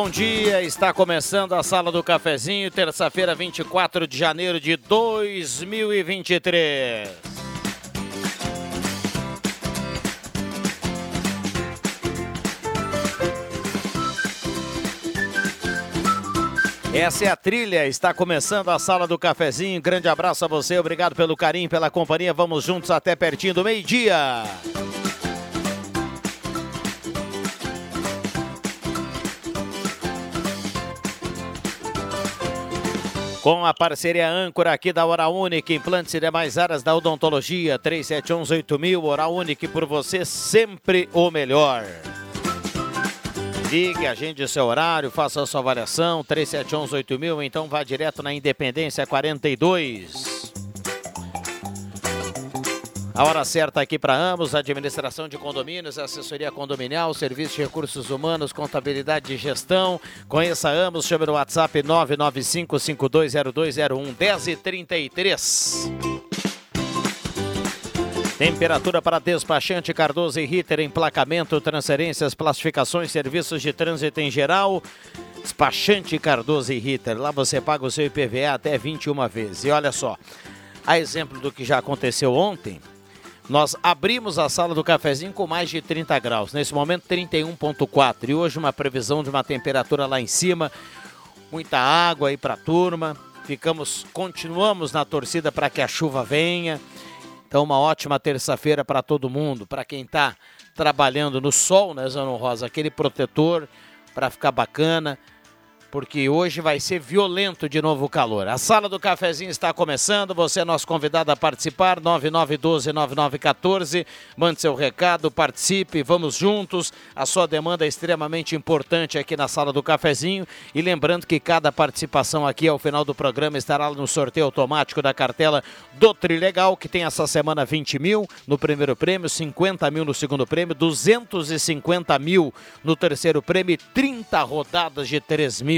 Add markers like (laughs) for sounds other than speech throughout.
Bom dia. Está começando a Sala do Cafezinho, terça-feira, 24 de janeiro de 2023. Essa é a trilha, está começando a Sala do Cafezinho. Grande abraço a você, obrigado pelo carinho, pela companhia. Vamos juntos até pertinho do meio-dia. Com a parceria âncora aqui da Hora Única, implantes e demais áreas da odontologia, 37118000, Hora Única, por você sempre o melhor. Ligue, agende seu horário, faça a sua avaliação, 37118000, então vá direto na Independência 42. A hora certa aqui para ambos, administração de condomínios, assessoria condominial, serviço de recursos humanos, contabilidade e gestão. Conheça ambos, chame no WhatsApp 995-520201 1033. Temperatura para despachante Cardoso e Ritter, emplacamento, transferências, classificações, serviços de trânsito em geral. Despachante Cardoso e Ritter, lá você paga o seu IPVA até 21 vezes. E olha só, a exemplo do que já aconteceu ontem, nós abrimos a sala do cafezinho com mais de 30 graus, nesse momento 31.4 e hoje uma previsão de uma temperatura lá em cima, muita água aí para a turma. Ficamos, continuamos na torcida para que a chuva venha. Então uma ótima terça-feira para todo mundo, para quem está trabalhando no sol, né, Zano Rosa, aquele protetor para ficar bacana porque hoje vai ser violento de novo o calor. A sala do cafezinho está começando, você é nosso convidado a participar, 9912-9914. Mande seu recado, participe, vamos juntos. A sua demanda é extremamente importante aqui na sala do cafezinho. E lembrando que cada participação aqui ao final do programa estará no sorteio automático da cartela do Trilegal, que tem essa semana 20 mil no primeiro prêmio, 50 mil no segundo prêmio, 250 mil no terceiro prêmio e 30 rodadas de 3 mil.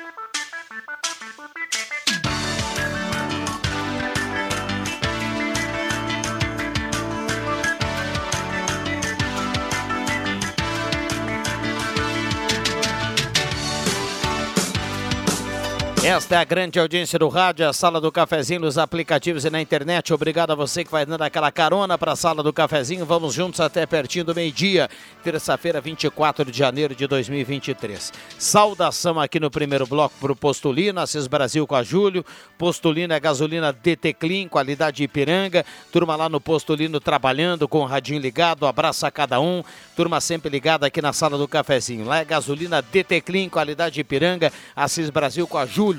Esta é a grande audiência do rádio, a sala do cafezinho, nos aplicativos e na internet. Obrigado a você que vai dando aquela carona para a sala do cafezinho. Vamos juntos até pertinho do meio-dia, terça-feira, 24 de janeiro de 2023. Saudação aqui no primeiro bloco para o Postulino, Assis Brasil com a Júlio. Postulino é gasolina DT Clean, qualidade Ipiranga. Turma lá no Postulino trabalhando com o radinho ligado. Abraço a cada um. Turma sempre ligada aqui na sala do cafezinho. Lá é gasolina DT Clean, qualidade Ipiranga. Assis Brasil com a Júlio.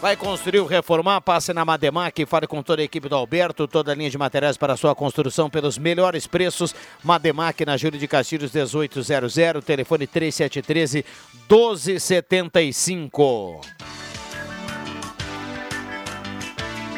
Vai construir ou reformar? Passe na Mademac, fale com toda a equipe do Alberto, toda a linha de materiais para sua construção pelos melhores preços. Mademac na Júlio de Castilhos 1800, telefone 3713 1275.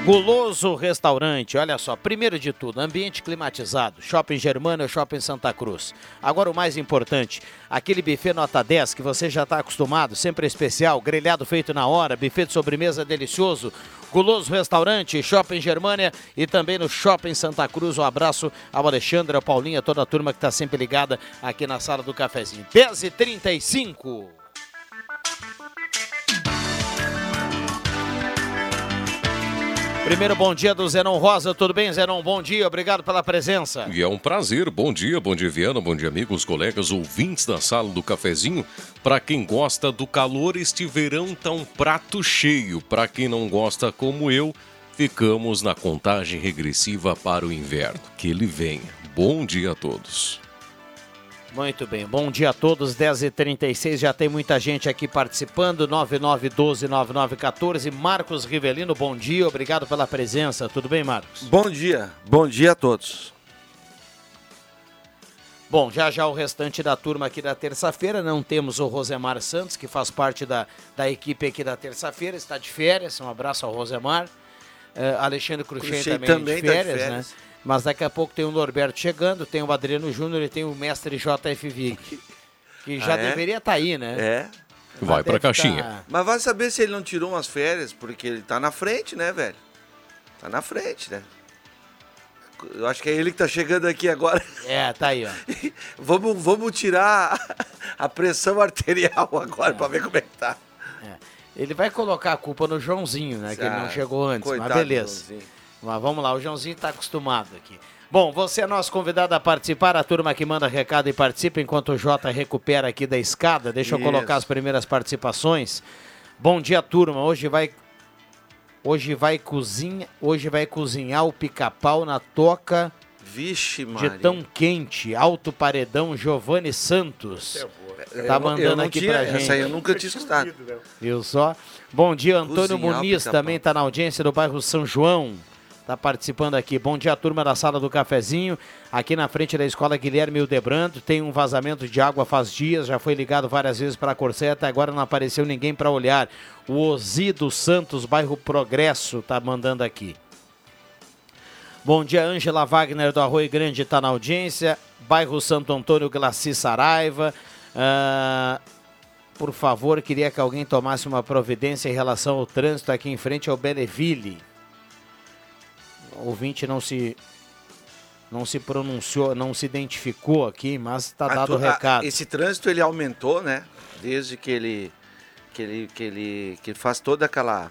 Guloso Restaurante, olha só, primeiro de tudo, ambiente climatizado, Shopping Germana, Shopping Santa Cruz. Agora o mais importante, aquele buffet nota 10 que você já está acostumado, sempre especial, grelhado feito na hora, buffet de sobremesa delicioso, Guloso Restaurante, Shopping Germânia e também no Shopping Santa Cruz. Um abraço ao Alexandre, ao Paulinha, toda a turma que está sempre ligada aqui na sala do cafezinho. 10h35. Primeiro bom dia do Zenon Rosa, tudo bem, Zenon? Bom dia, obrigado pela presença. E é um prazer, bom dia, bom dia, Viana, bom dia, amigos, colegas, ouvintes da sala do cafezinho. Para quem gosta do calor, este verão tá um prato cheio. Para quem não gosta, como eu, ficamos na contagem regressiva para o inverno. Que ele venha. Bom dia a todos. Muito bem, bom dia a todos, 10h36, já tem muita gente aqui participando, 9912-9914, Marcos Rivelino, bom dia, obrigado pela presença, tudo bem Marcos? Bom dia, bom dia a todos. Bom, já já o restante da turma aqui da terça-feira, não temos o Rosemar Santos, que faz parte da, da equipe aqui da terça-feira, está de férias, um abraço ao Rosemar, uh, Alexandre Cruxem também, também, de férias, tá de férias. né? Mas daqui a pouco tem o Norberto chegando, tem o Adriano Júnior e tem o mestre JF Vic. Que já ah, é? deveria estar tá aí, né? É. Vai pra caixinha. Tá... Mas vai saber se ele não tirou umas férias, porque ele tá na frente, né, velho? Tá na frente, né? Eu acho que é ele que tá chegando aqui agora. É, tá aí, ó. (laughs) vamos, vamos tirar a pressão arterial agora é. pra ver como é que tá. É. Ele vai colocar a culpa no Joãozinho, né? que ele não chegou antes, Coitado mas beleza. Mas vamos lá, o Joãozinho está acostumado aqui. Bom, você é nosso convidado a participar, a turma que manda recado e participa enquanto o Jota recupera aqui da escada. Deixa eu colocar as primeiras participações. Bom dia, turma. Hoje vai hoje vai cozinha, hoje vai cozinhar o pica-pau na toca Vixe, de tão quente, alto paredão Giovanni Santos. Tá mandando aqui tinha, pra gente. Essa aí eu nunca tinha escutado. Viu só? Bom dia, Antônio Cozinhar Muniz também está na audiência do bairro São João. Está participando aqui. Bom dia, turma da sala do cafezinho. Aqui na frente da escola Guilherme Hildebrando. Tem um vazamento de água faz dias. Já foi ligado várias vezes para a Corseta. Agora não apareceu ninguém para olhar. O Osido Santos, bairro Progresso, está mandando aqui. Bom dia, Ângela Wagner do Arroio Grande está na audiência. Bairro Santo Antônio, Glaci Saraiva. Uh, por favor, queria que alguém tomasse uma providência em relação ao trânsito aqui em frente ao Belleville ouvinte não se não se pronunciou, não se identificou aqui, mas está dado o recado. esse trânsito ele aumentou, né? Desde que ele que ele que ele que ele faz toda aquela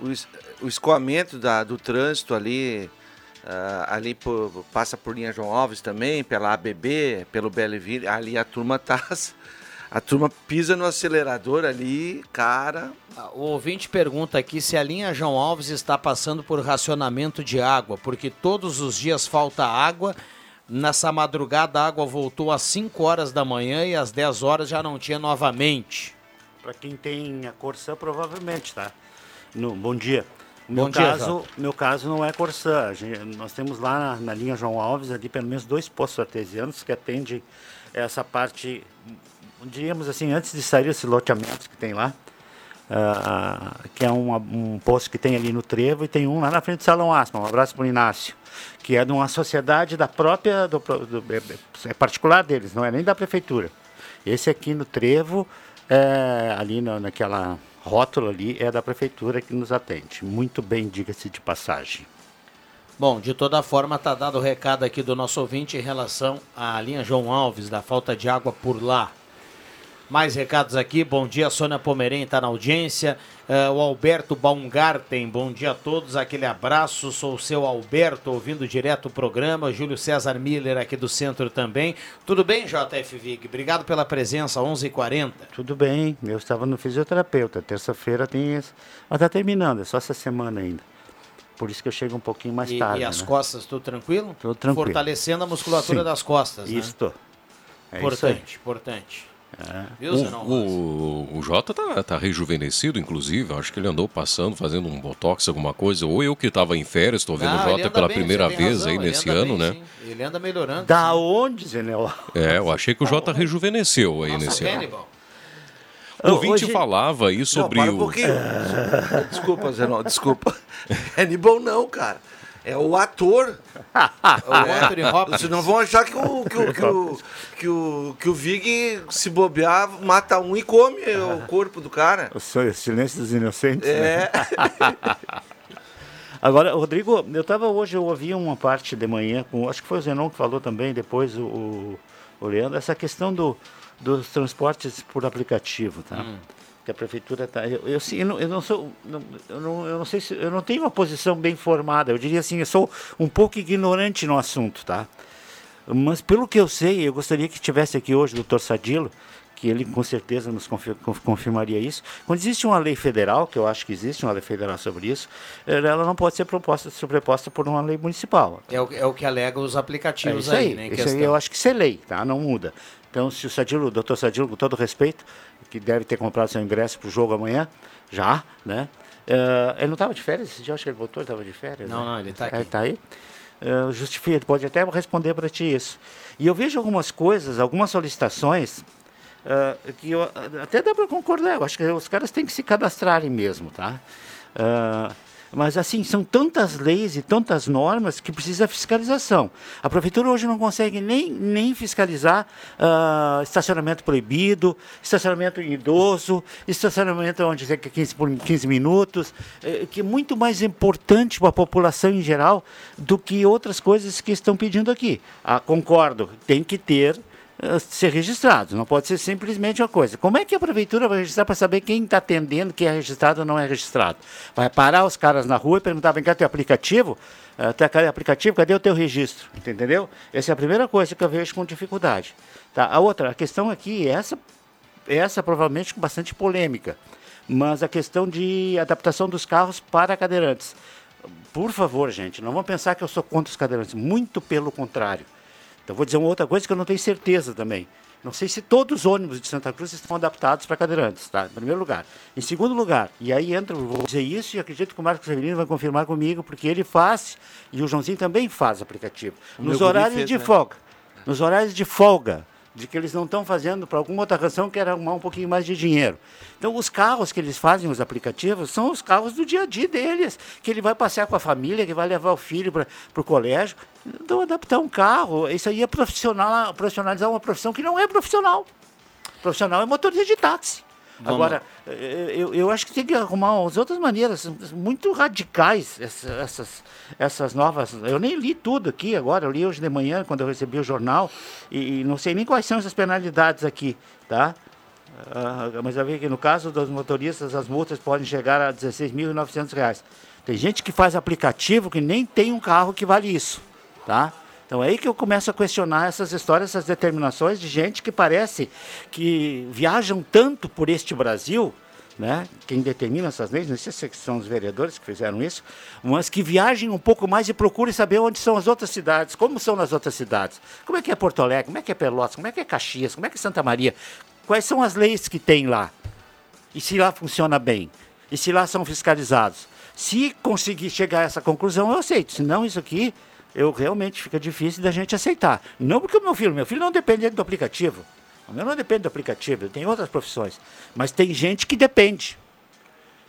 o, o escoamento da, do trânsito ali ali por, passa por linha João Alves também, pela ABB, pelo Belleville, ali a turma (laughs) tá a turma pisa no acelerador ali, cara. O ouvinte pergunta aqui se a linha João Alves está passando por racionamento de água, porque todos os dias falta água. Nessa madrugada a água voltou às 5 horas da manhã e às 10 horas já não tinha novamente. Para quem tem a Corsã, provavelmente, tá? No, bom dia. Meu, bom caso, dia, meu caso não é Corsã. Nós temos lá na, na linha João Alves ali pelo menos dois postos artesianos que atendem essa parte diríamos assim, antes de sair esse loteamento que tem lá, uh, que é um, um posto que tem ali no Trevo e tem um lá na frente do Salão Asma, um abraço para o Inácio, que é de uma sociedade da própria, do, do, é, é particular deles, não é nem da prefeitura. Esse aqui no Trevo, é, ali na, naquela rótula ali, é da prefeitura que nos atende. Muito bem, diga-se de passagem. Bom, de toda forma, está dado o recado aqui do nosso ouvinte em relação à linha João Alves, da falta de água por lá. Mais recados aqui. Bom dia, Sônia Pomerém está na audiência. Uh, o Alberto Baumgarten, bom dia a todos. Aquele abraço. Sou o seu Alberto, ouvindo direto o programa. Júlio César Miller aqui do centro também. Tudo bem, JF Vig? Obrigado pela presença, 11:40. h 40 Tudo bem. Eu estava no fisioterapeuta. Terça-feira tem. Mas está terminando, é só essa semana ainda. Por isso que eu chego um pouquinho mais e, tarde. E as né? costas, tudo tranquilo? Tudo tranquilo. Fortalecendo a musculatura Sim. das costas. Né? Isso. É importante, isso importante. É. O, o, o, Jota tá, tá rejuvenescido, inclusive. Acho que ele andou passando, fazendo um botox, alguma coisa. Ou eu que estava em férias, estou vendo o Jota pela bem, primeira vez razão, aí nesse ano, bem, né? Sim. Ele anda melhorando. Da sim. onde, Zenel? É, eu achei que o Jota rejuvenesceu aí Nossa, nesse ano. O ouvinte Hoje... falava aí sobre não, para um pouquinho. Desculpa, Zenon, desculpa. (laughs) É bom não, cara. É o ator. (laughs) o Anthony Hopkins. Vocês não vão achar que o, que o, que o, que o, que o Vig, se bobear, mata um e come o (laughs) corpo do cara. O silêncio dos inocentes. É. Né? (laughs) Agora, Rodrigo, eu estava hoje, eu ouvi uma parte de manhã, com, acho que foi o Zenon que falou também, depois o, o Leandro, essa questão do, dos transportes por aplicativo, tá? Hum que a prefeitura está. Eu, eu, eu, não, eu não sou, não, eu, não, eu não sei se eu não tenho uma posição bem formada. Eu diria assim, eu sou um pouco ignorante no assunto, tá? Mas pelo que eu sei, eu gostaria que tivesse aqui hoje o doutor Sadilo, que ele com certeza nos confirmaria isso. Quando existe uma lei federal, que eu acho que existe uma lei federal sobre isso, ela não pode ser proposta, sobreposta por uma lei municipal. É o, é o que alega os aplicativos é aí, aí, né? Isso aí eu acho que isso é lei, tá? Não muda. Então, se o Sadilo, o doutor Sadilo, com todo respeito, que deve ter comprado seu ingresso para o jogo amanhã, já, né? Uh, ele não estava de férias esse dia, acho que ele voltou, estava de férias. Não, né? não, ele está aqui. Ele está aí. Uh, justifica, ele pode até responder para ti isso. E eu vejo algumas coisas, algumas solicitações, uh, que eu, até dá para concordar, eu acho que os caras têm que se cadastrarem mesmo, tá? Uh, mas assim, são tantas leis e tantas normas que precisa fiscalização. A prefeitura hoje não consegue nem, nem fiscalizar uh, estacionamento proibido, estacionamento idoso, estacionamento onde é 15 por 15 minutos, eh, que é muito mais importante para a população em geral do que outras coisas que estão pedindo aqui. Ah, concordo, tem que ter ser registrados, não pode ser simplesmente uma coisa. Como é que a prefeitura vai registrar para saber quem está atendendo, quem é registrado ou não é registrado? Vai parar os caras na rua e perguntar, vem cá, teu aplicativo? Uh, cadê aplicativo? Cadê o teu registro? Entendeu? Essa é a primeira coisa que eu vejo com dificuldade. Tá? A outra, a questão aqui, essa, essa provavelmente com bastante polêmica, mas a questão de adaptação dos carros para cadeirantes. Por favor, gente, não vamos pensar que eu sou contra os cadeirantes, muito pelo contrário. Então, vou dizer uma outra coisa que eu não tenho certeza também. Não sei se todos os ônibus de Santa Cruz estão adaptados para cadeirantes, tá? Em primeiro lugar. Em segundo lugar, e aí entra, vou dizer isso e acredito que o Marcos Severino vai confirmar comigo, porque ele faz, e o Joãozinho também faz aplicativo. O nos horários fez, de né? folga. Nos horários de folga de que eles não estão fazendo para alguma outra razão que era arrumar um pouquinho mais de dinheiro. Então, os carros que eles fazem, os aplicativos, são os carros do dia a dia deles, que ele vai passear com a família, que vai levar o filho para o colégio. Então, adaptar um carro, isso aí é profissional, profissionalizar uma profissão que não é profissional. Profissional é motorista de táxi. Vamos. Agora, eh, eu, eu acho que tem que arrumar umas outras maneiras muito radicais, essas, essas novas. Eu nem li tudo aqui agora, eu li hoje de manhã, quando eu recebi o jornal, e, e não sei nem quais são essas penalidades aqui, tá? Uh, mas eu vi que no caso dos motoristas, as multas podem chegar a R$ 16.900. Tem gente que faz aplicativo que nem tem um carro que vale isso, tá? Então é aí que eu começo a questionar essas histórias, essas determinações de gente que parece que viajam tanto por este Brasil, né? Quem determina essas leis, não sei se são os vereadores que fizeram isso, mas que viajem um pouco mais e procurem saber onde são as outras cidades, como são nas outras cidades. Como é que é Porto Alegre, como é que é Pelotas, como é que é Caxias, como é que é Santa Maria? Quais são as leis que tem lá? E se lá funciona bem? E se lá são fiscalizados? Se conseguir chegar a essa conclusão, eu aceito. Senão, isso aqui eu realmente fica difícil da gente aceitar. Não porque o meu filho, meu filho não depende do aplicativo. O meu não depende do aplicativo, tem outras profissões. Mas tem gente que depende.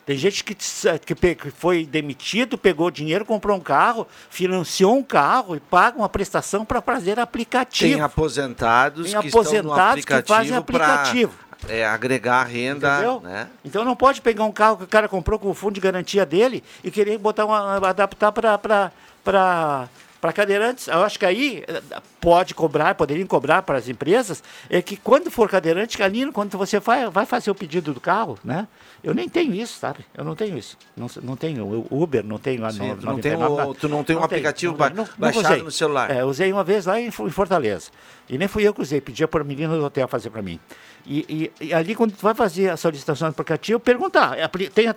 Tem gente que, que foi demitido, pegou dinheiro, comprou um carro, financiou um carro e paga uma prestação para fazer aplicativo. Tem aposentados, tem que, aposentados que fazem aplicativo. Pra, é, agregar renda. Né? Então não pode pegar um carro que o cara comprou com o fundo de garantia dele e querer botar uma, adaptar para para cadeirantes, eu acho que aí eh, pode cobrar, poderiam cobrar para as empresas, é que quando for cadeirante, ali, quando você vai, vai fazer o pedido do carro, né? Eu nem tenho isso, sabe? Eu não tenho isso. Não, não tenho Uber, não tenho Sim, no, tu, não tem o, tu não tem não um aplicativo ba não, baixado no celular? É, usei uma vez lá em, em, Fortaleza. E nem fui eu que usei, pedia para a menina do hotel fazer para mim. E, e, e, ali, quando tu vai fazer a solicitação do aplicativo, perguntar, é, tem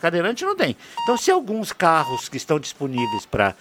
cadeirante ou não tem? Então, se alguns carros que estão disponíveis para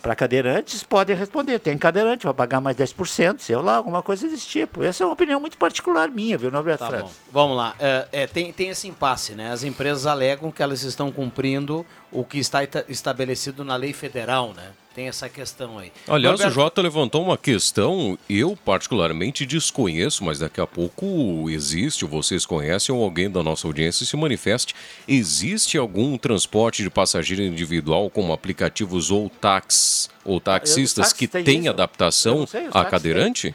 para cadeirantes, podem responder. Tem cadeirante, vai pagar mais 10%, sei lá, alguma coisa desse tipo. Essa é uma opinião muito particular minha, viu, Norberto tá Bom. Vamos lá. É, é, tem, tem esse impasse, né? As empresas alegam que elas estão cumprindo o que está estabelecido na lei federal, né? Tem essa questão aí. Aliás, Roberto... o Jota levantou uma questão, eu particularmente desconheço, mas daqui a pouco existe, ou vocês conhecem, ou alguém da nossa audiência se manifeste. Existe algum transporte de passageiro individual, como aplicativos ou táxis, ou taxistas, que tem, tem adaptação sei, a cadeirante?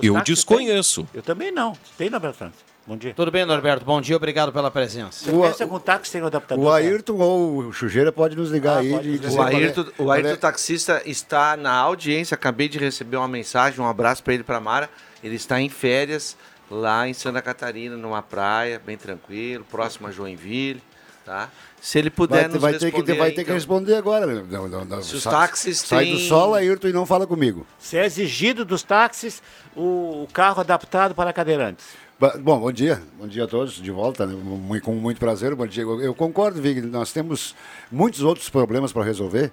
Eu desconheço. Tem. Eu também não. Tem na Bertrand. Bom dia. Tudo bem, Norberto? Bom dia, obrigado pela presença. Você o, algum táxi sem adaptador? O Ayrton ou o Chujeira pode nos ligar ah, aí. De, o Ayrton, o Ayrton taxista está na audiência, acabei de receber uma mensagem, um abraço para ele para Mara. Ele está em férias lá em Santa Catarina, numa praia, bem tranquilo, próximo a Joinville, tá? Se ele puder vai, nos vai responder. Ter que, vai ter então. que responder agora. Não, não, não. Se os táxis Sai têm... do sol, Ayrton, e não fala comigo. Se é exigido dos táxis o carro adaptado para cadeirantes. Bom, bom dia. Bom dia a todos de volta, né? com muito prazer. Bom dia. Eu concordo, Vig, nós temos muitos outros problemas para resolver.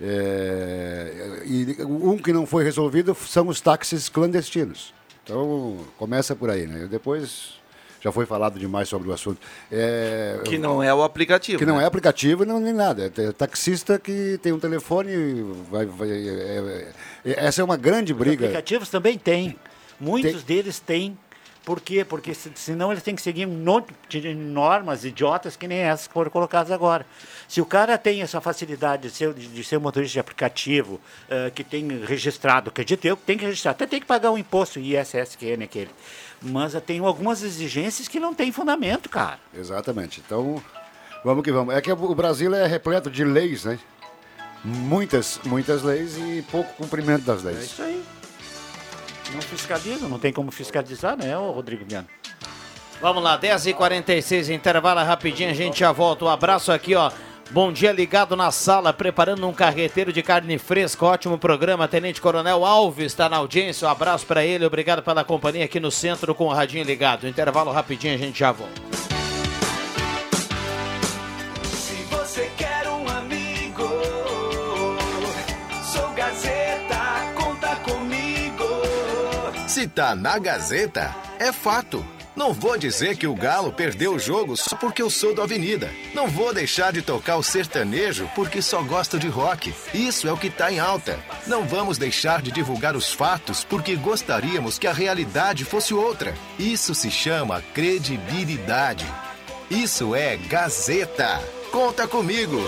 É, e um que não foi resolvido são os táxis clandestinos. Então, começa por aí, né? Depois já foi falado demais sobre o assunto. É, que não é o aplicativo. Que né? não é aplicativo não nem nada. É taxista que tem um telefone. Vai, vai é, é, essa é uma grande briga. Os aplicativos também têm. Muitos tem... deles têm por quê? Porque senão eles têm que seguir um monte de normas idiotas que nem essas que foram colocadas agora. Se o cara tem essa facilidade de ser, de ser motorista de aplicativo, uh, que tem registrado, acredito eu, tem que registrar, até tem que pagar um imposto, ISSQN aquele. Mas uh, tem algumas exigências que não tem fundamento, cara. Exatamente. Então, vamos que vamos. É que o Brasil é repleto de leis, né? Muitas, muitas leis e pouco cumprimento das leis. É isso aí. Não fiscaliza, não tem como fiscalizar, né, Rodrigo Viana? Vamos lá, 10h46, intervalo rapidinho, a gente já volta. Um abraço aqui, ó. Bom dia, ligado na sala, preparando um carreteiro de carne fresca. Ótimo programa. Tenente Coronel Alves está na audiência. Um abraço para ele. Obrigado pela companhia aqui no centro com o radinho ligado. Intervalo rapidinho, a gente já volta. Se tá na Gazeta, é fato. Não vou dizer que o Galo perdeu o jogo só porque eu sou da Avenida. Não vou deixar de tocar o sertanejo porque só gosto de rock. Isso é o que tá em alta. Não vamos deixar de divulgar os fatos porque gostaríamos que a realidade fosse outra. Isso se chama credibilidade. Isso é Gazeta. Conta comigo.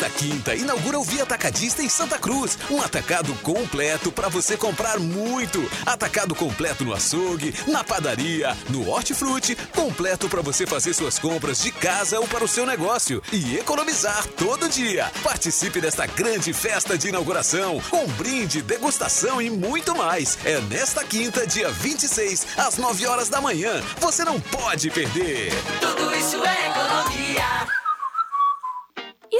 Nesta quinta, inaugura o Via Atacadista em Santa Cruz. Um atacado completo para você comprar muito. Atacado completo no açougue, na padaria, no hortifruti, completo para você fazer suas compras de casa ou para o seu negócio e economizar todo dia. Participe desta grande festa de inauguração com brinde, degustação e muito mais. É nesta quinta, dia 26, às 9 horas da manhã. Você não pode perder. Tudo isso é economia.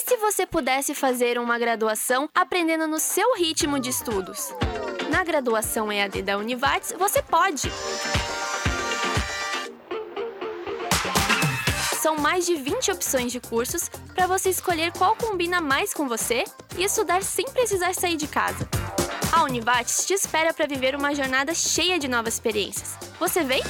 E se você pudesse fazer uma graduação aprendendo no seu ritmo de estudos? Na graduação EAD da Univates, você pode! São mais de 20 opções de cursos para você escolher qual combina mais com você e estudar sem precisar sair de casa. A Univates te espera para viver uma jornada cheia de novas experiências. Você vem?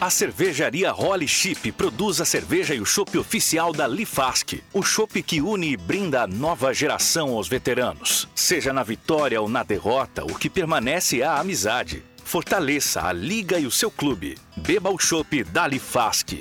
A cervejaria Holly Chip produz a cerveja e o chopp oficial da Lifask. O chopp que une e brinda a nova geração aos veteranos. Seja na vitória ou na derrota, o que permanece é a amizade. Fortaleça a liga e o seu clube. Beba o chopp da Lifask.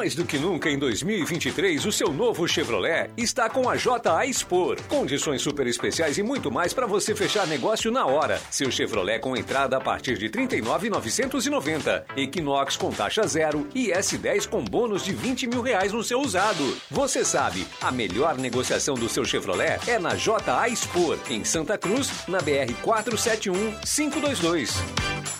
Mais do que nunca em 2023, o seu novo Chevrolet está com a JA Expor. Condições super especiais e muito mais para você fechar negócio na hora. Seu Chevrolet com entrada a partir de R$ 39,990. Equinox com taxa zero e S10 com bônus de 20 mil reais no seu usado. Você sabe, a melhor negociação do seu Chevrolet é na JA Expor, em Santa Cruz, na BR 471 522.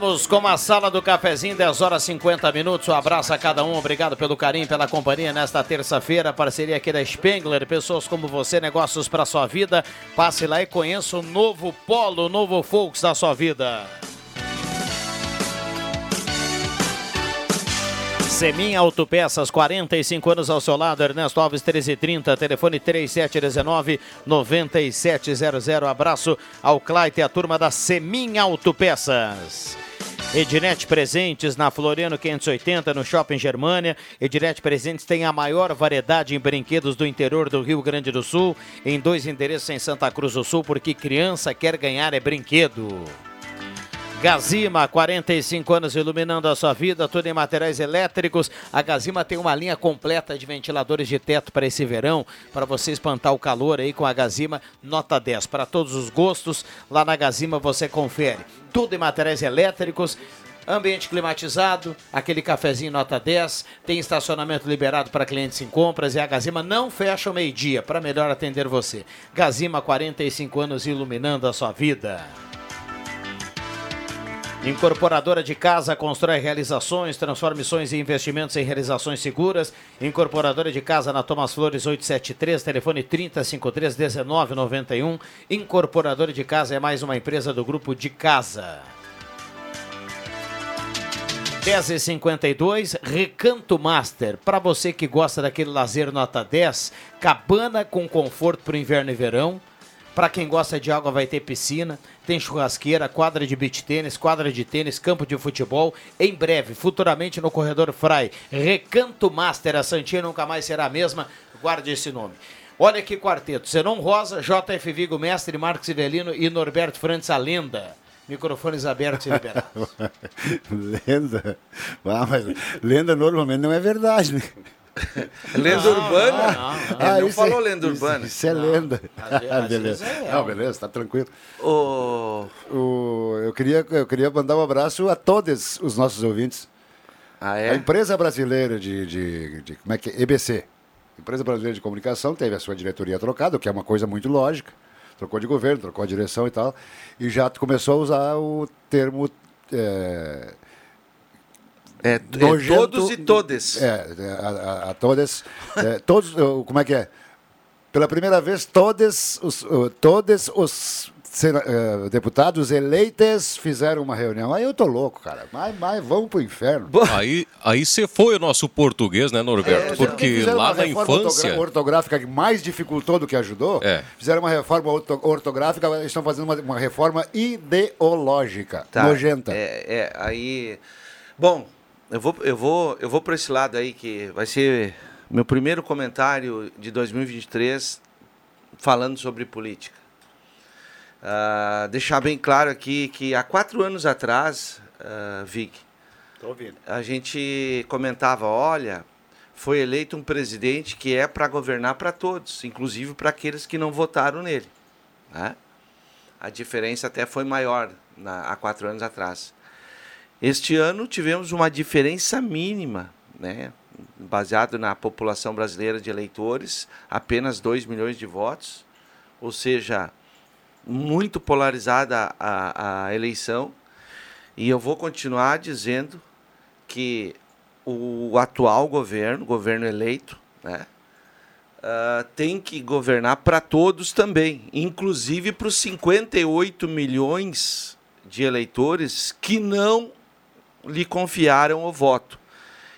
Voltamos com a sala do cafezinho, 10 horas 50 minutos. Um abraço a cada um, obrigado pelo carinho, pela companhia nesta terça-feira. Parceria aqui da Spengler, pessoas como você, negócios para sua vida. Passe lá e conheça o novo Polo, o novo Volks da sua vida. Semin Autopeças, 45 anos ao seu lado, Ernesto Alves 1330, telefone 3719-9700. Abraço ao Claite e a turma da Semin Autopeças. Ednet Presentes na Floriano 580, no Shopping Germania. Ednet Presentes tem a maior variedade em brinquedos do interior do Rio Grande do Sul, em dois endereços em Santa Cruz do Sul, porque criança quer ganhar é brinquedo. Gazima, 45 anos iluminando a sua vida, tudo em materiais elétricos. A Gazima tem uma linha completa de ventiladores de teto para esse verão, para você espantar o calor aí com a Gazima, nota 10. Para todos os gostos, lá na Gazima você confere. Tudo em materiais elétricos, ambiente climatizado, aquele cafezinho nota 10, tem estacionamento liberado para clientes em compras e a Gazima não fecha o meio-dia para melhor atender você. Gazima, 45 anos iluminando a sua vida. Incorporadora de casa constrói realizações, transformações e investimentos em realizações seguras. Incorporadora de casa na Thomas Flores 873, telefone 3053 1991. Incorporadora de casa é mais uma empresa do grupo de casa. 10h52, Recanto Master. Para você que gosta daquele lazer nota 10, cabana com conforto para o inverno e verão. Para quem gosta de água, vai ter piscina, tem churrasqueira, quadra de beach tênis, quadra de tênis, campo de futebol. Em breve, futuramente no corredor Frai. Recanto Master, a Santinha nunca mais será a mesma. Guarde esse nome. Olha que quarteto: Zenon Rosa, JF Vigo Mestre, Marcos Ivelino e Norberto Frantz, a lenda. Microfones abertos e liberados. (laughs) lenda? Ah, mas lenda normalmente não é verdade, né? Lenda Não, urbana? não, não. Ele Ah, não isso falou é- lenda isso- urbana. Isso é lenda. Às beleza. vezes é Não, beleza, tá tranquilo. O... eu, queria, eu queria mandar um abraço a todos os nossos ouvintes. Ah, é? A empresa brasileira de, de, de- Como é que é? EBC. Empresa Brasileira de Comunicação teve a sua diretoria trocada, o que é uma coisa muito lógica. Trocou de governo, trocou a direção e tal. E já começou a usar o termo. É, É, todos e todes. É, é, a, a, a todas. é, todos, como é que é? Pela primeira vez, todos os, todos os sena- uh, deputados eleitos fizeram uma reunião. Aí eu tô louco, cara. Mas, mas vamos pro inferno. Aí aí você foi o nosso português, né, Norberto? Porque Fizeram lá uma na infância. ortográfica que mais dificultou do que ajudou. É. Fizeram uma reforma orto- ortográfica, estão fazendo uma, uma reforma ideológica. Tá, Nojenta. É, é, aí. Bom, eu vou, eu vou, eu vou para esse lado aí que vai ser meu primeiro comentário de 2023 falando sobre política. Ah, deixar bem claro aqui que há quatro anos atrás, ah, Vic, a gente comentava, olha, foi eleito um presidente que é para governar para todos, inclusive para aqueles que não votaram nele. né? A diferença até foi maior na- há quatro anos atrás. Este ano tivemos uma diferença mínima, né? baseado na população brasileira de eleitores, apenas 2 milhões de votos, ou seja, muito polarizada a, a eleição. E eu vou continuar dizendo que o atual governo, governo eleito, né, ah, tem que governar para todos também, inclusive para os 58 milhões de eleitores que não lhe confiaram o voto.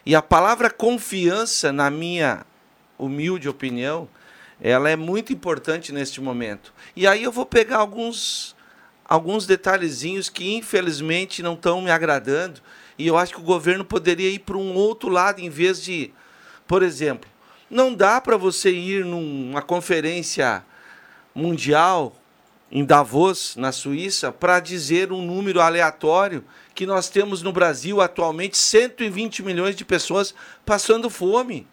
E a palavra confiança, na minha humilde opinião, ela é muito importante neste momento. E aí eu vou pegar alguns, alguns detalhezinhos que infelizmente não estão me agradando e eu acho que o governo poderia ir para um outro lado em vez de, por exemplo, não dá para você ir numa conferência mundial em Davos, na Suíça, para dizer um número aleatório que nós temos no Brasil atualmente 120 milhões de pessoas passando fome.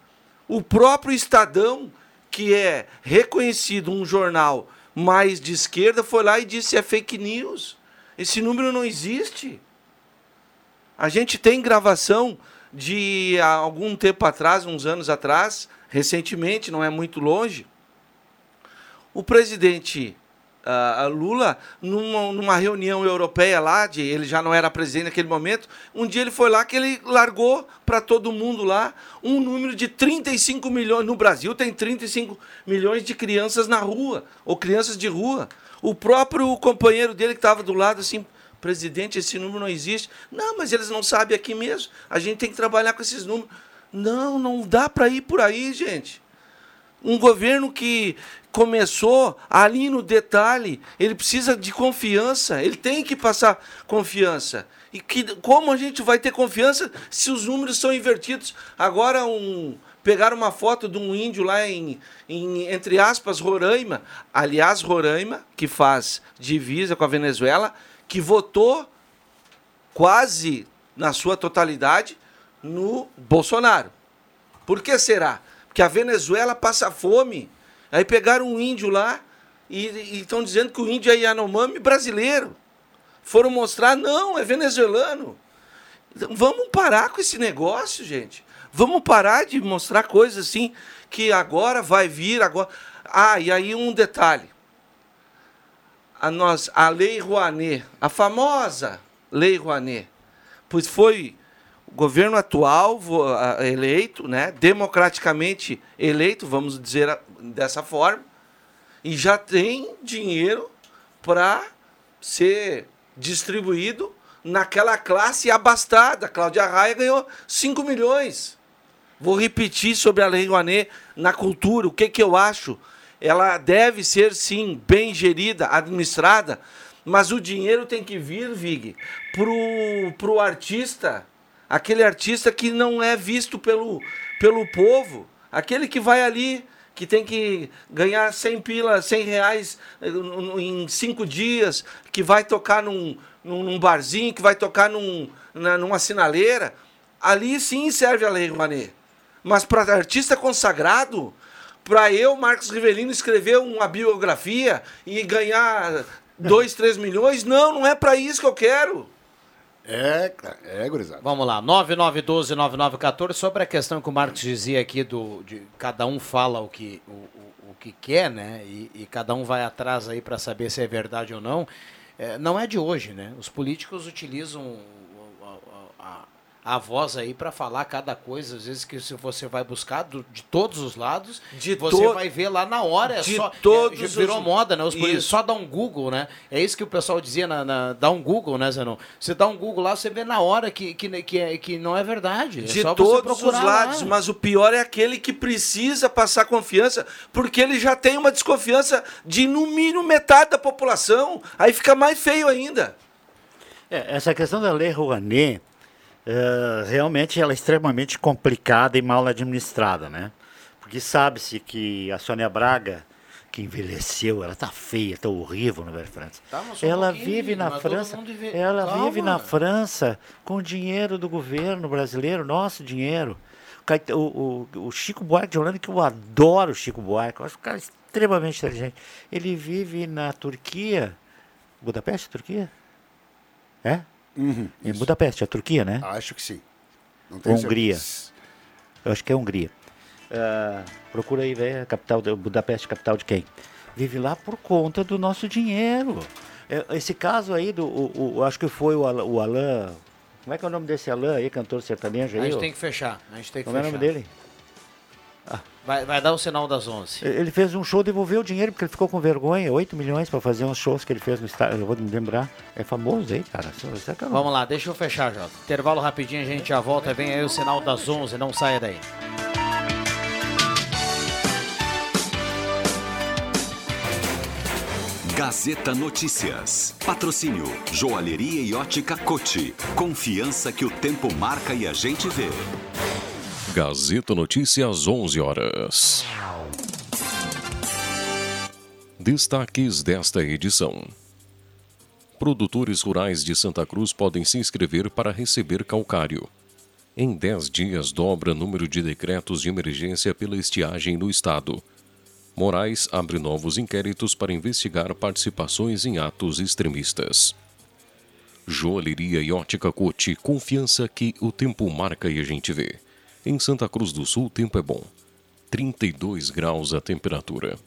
O próprio Estadão, que é reconhecido um jornal mais de esquerda, foi lá e disse é fake news. Esse número não existe. A gente tem gravação de há algum tempo atrás, uns anos atrás, recentemente, não é muito longe, o presidente uh, Lula, numa, numa, reunião europeia lá, de, ele já não era presidente naquele momento, um dia ele foi lá que ele largou para todo mundo lá um número de 35 milhões. No Brasil tem 35 milhões de crianças na rua, ou crianças de rua. O próprio companheiro dele que estava do lado, assim, presidente, esse número não existe. Não, mas eles não sabem aqui mesmo. A gente tem que trabalhar com esses números. Não, não dá para ir por aí, gente. Um governo que começou ali no detalhe, ele precisa de confiança, ele tem que passar confiança. E que, como a gente vai ter confiança se os números são invertidos? Agora, um, pegaram uma foto de um índio lá em, em, entre aspas, Roraima, aliás, Roraima, que faz divisa com a Venezuela, que votou quase na sua totalidade no Bolsonaro. Por que será? Porque a Venezuela passa fome Aí pegaram um índio lá e estão dizendo que o índio é Yanomami brasileiro. Foram mostrar, não, é venezuelano. Então, vamos parar com esse negócio, gente. Vamos parar de mostrar coisas assim que agora vai vir, agora. Ah, e aí um detalhe. A, nós, a Lei Rouanet, a famosa Lei Rouanet, pois foi governo atual eleito, né, democraticamente eleito, vamos dizer dessa forma, e já tem dinheiro para ser distribuído naquela classe abastada. Cláudia Raia ganhou 5 milhões. Vou repetir sobre a Lei Rouanet na cultura, o que, que eu acho. Ela deve ser, sim, bem gerida, administrada, mas o dinheiro tem que vir, Vig, para o artista aquele artista que não é visto pelo, pelo povo, aquele que vai ali, que tem que ganhar 100 pila, 100 reais eh, em cinco dias, que vai tocar num, num barzinho, que vai tocar num, na, numa sinaleira, ali sim serve a Lei Rouanet. Mas para artista consagrado, para eu, Marcos Rivelino, escrever uma biografia e ganhar 2, 3 milhões, não, não é para isso que eu quero. É, é, gurizada. Vamos lá, 9912-9914, sobre a questão que o Marcos dizia aqui, do, de cada um fala o que, o, o, o que quer, né? E, e, cada um vai atrás aí para saber se é verdade ou não. É, não é de hoje, né? Os políticos utilizam a voz aí para falar cada coisa, às vezes que se você vai buscar do, de todos os lados, de você to... vai ver lá na hora, é de só todos é, virou os... moda, né? Os isso. só dá um Google, né? É isso que o pessoal dizia na, na dá um Google, né, Zenon? Você dá um Google lá, você vê na hora que que, que, é, que não é verdade. É de todos os lados, lá. mas o pior é aquele que precisa passar confiança, porque ele já tem uma desconfiança de no mínimo metade da população, aí fica mais feio ainda. É, essa questão da lei Rouanet, uh, realmente ela é extremamente complicada e mal administrada, né? Porque sabe-se que a Sônia Braga, que envelheceu, ela tá feia, tá horrível, não é, França? Tá, ela um vive na França, vive... ela Calma. vive na França com o dinheiro do governo brasileiro, nosso dinheiro. O, o, o Chico Buarque de Holanda, que eu adoro o Chico Buarque, eu acho um cara extremamente inteligente. Ele vive na Turquia, Budapeste, Turquia? É? Uhum, em Budapeste, a Turquia, né? Acho que sim. Hungria. Certeza. Eu acho que é Hungria. Uh, procura aí, velho, capital de Budapeste, capital de quem? Vive lá por conta do nosso dinheiro. É, esse caso aí, do, o, o, acho que foi o, o Alain. Como é que é o nome desse Alain aí, cantor sertanejo aí? A gente tem que fechar. A gente tem que Como fechar. é o nome dele? Vai, vai dar o sinal das 11. Ele fez um show, devolveu o dinheiro porque ele ficou com vergonha. 8 milhões para fazer uns shows que ele fez no estádio. Eu vou me lembrar. É famoso aí, cara. É Vamos lá, deixa eu fechar, Jota. Intervalo rapidinho, a gente já volta. Vem aí o sinal das 11. Não saia daí. Gazeta Notícias. Patrocínio Joalheria e Ótica Cote. Confiança que o tempo marca e a gente vê. Gazeta Notícias, 11 horas. Destaques desta edição. Produtores rurais de Santa Cruz podem se inscrever para receber calcário. Em 10 dias, dobra número de decretos de emergência pela estiagem no estado. Moraes abre novos inquéritos para investigar participações em atos extremistas. Joalheria e ótica Cote, confiança que o tempo marca e a gente vê. Em Santa Cruz do Sul, o tempo é bom. 32 graus a temperatura.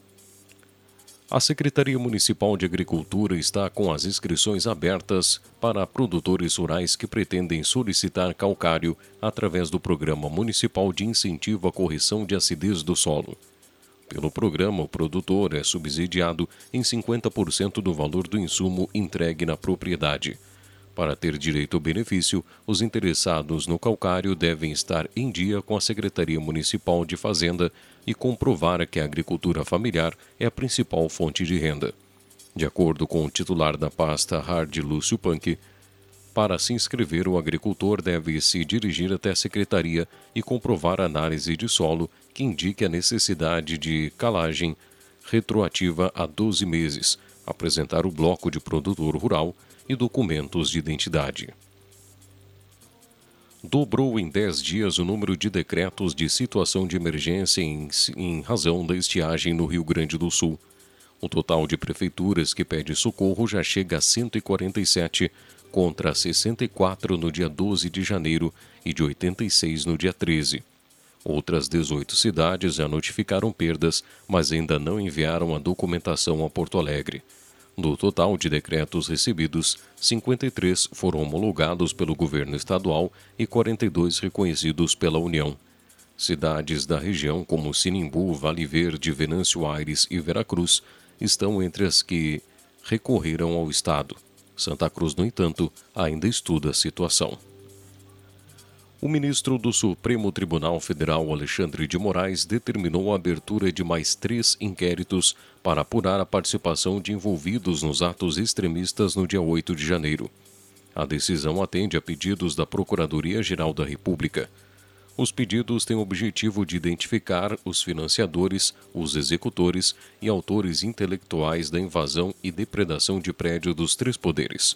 A Secretaria Municipal de Agricultura está com as inscrições abertas para produtores rurais que pretendem solicitar calcário através do Programa Municipal de Incentivo à Correção de Acidez do Solo. Pelo programa, o produtor é subsidiado em 50% do valor do insumo entregue na propriedade. Para ter direito ao benefício, os interessados no calcário devem estar em dia com a Secretaria Municipal de Fazenda e comprovar que a agricultura familiar é a principal fonte de renda. De acordo com o titular da pasta Hard Lúcio Punk, para se inscrever, o agricultor deve se dirigir até a secretaria e comprovar a análise de solo que indique a necessidade de calagem retroativa a 12 meses, apresentar o bloco de produtor rural e documentos de identidade. Dobrou em 10 dias o número de decretos de situação de emergência em, em razão da estiagem no Rio Grande do Sul. O total de prefeituras que pede socorro já chega a 147, contra 64 no dia 12 de janeiro e de 86 no dia 13. Outras 18 cidades já notificaram perdas, mas ainda não enviaram a documentação a Porto Alegre. Do total de decretos recebidos, 53 foram homologados pelo governo estadual e 42 reconhecidos pela União. Cidades da região como Sinimbu, Vale Verde, Venâncio Aires e Veracruz estão entre as que recorreram ao Estado. Santa Cruz, no entanto, ainda estuda a situação. O ministro do Supremo Tribunal Federal, Alexandre de Moraes, determinou a abertura de mais três inquéritos para apurar a participação de envolvidos nos atos extremistas no dia 8 de janeiro. A decisão atende a pedidos da Procuradoria-Geral da República. Os pedidos têm o objetivo de identificar os financiadores, os executores e autores intelectuais da invasão e depredação de prédio dos três poderes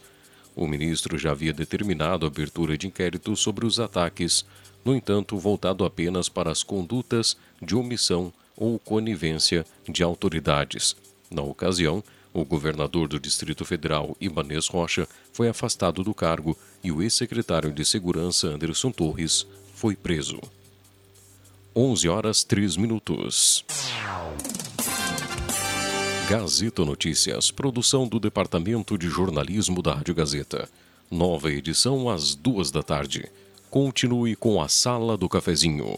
o ministro já havia determinado a abertura de inquérito sobre os ataques, no entanto, voltado apenas para as condutas de omissão ou conivência de autoridades. Na ocasião, o governador do Distrito Federal, Ibanez Rocha, foi afastado do cargo e o ex-secretário de Segurança, Anderson Torres, foi preso. 11 horas 3 minutos. Gazeta Notícias, produção do Departamento de Jornalismo da Rádio Gazeta. Nova edição às duas da tarde. Continue com a Sala do Cafezinho.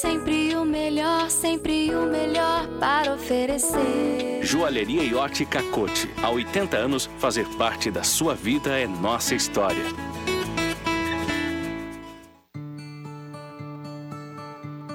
Sempre o melhor, sempre o melhor para oferecer. Joalheria e ótica cote. Há 80 anos, fazer parte da sua vida é nossa história.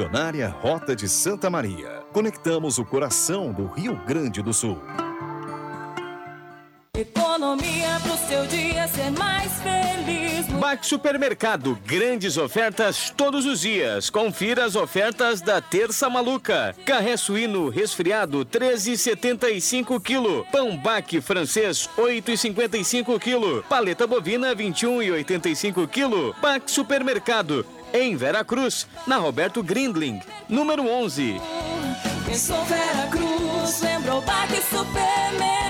Missionária Rota de Santa Maria. Conectamos o coração do Rio Grande do Sul. Economia pro seu dia ser mais feliz. Baque Supermercado, grandes ofertas todos os dias. Confira as ofertas da Terça Maluca. Carré suíno resfriado 13,75 kg. Pão Baque francês 8,55 kg. Paleta bovina 21,85 kg. Baque Supermercado, em Veracruz, na Roberto Grindling, número 11. Pensou Vera Cruz, lembrou Baque Supermercado.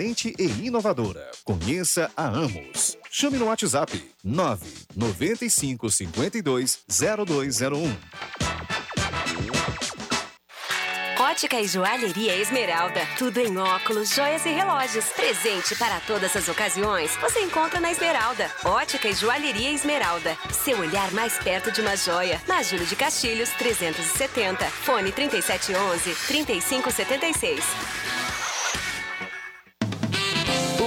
e inovadora. Conheça a Amos. Chame no WhatsApp 995 52 0201. Ótica e Joalheria Esmeralda. Tudo em óculos, joias e relógios. Presente para todas as ocasiões. Você encontra na Esmeralda. Ótica e Joalheria Esmeralda. Seu olhar mais perto de uma joia. Na Júlio de Castilhos, 370. Fone 3711 3576.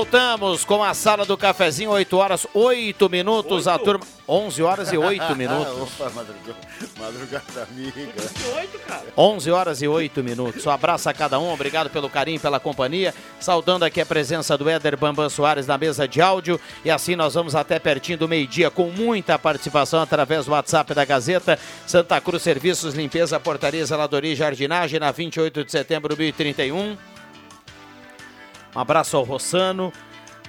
Voltamos com a sala do cafezinho, 8 horas, 8 minutos. A turma. 11 horas e 8 (laughs) minutos. Opa, madrugada, madrugada amiga. 11 horas e 8 minutos. Um abraço a cada um, obrigado pelo carinho, pela companhia. Saudando aqui a presença do Éder Bambam Soares na mesa de áudio. E assim nós vamos até pertinho do meio-dia com muita participação através do WhatsApp da Gazeta. Santa Cruz Serviços, Limpeza, Portaria, Zeladoria e Jardinagem na 28 de setembro de 1031. Um abraço ao Rossano.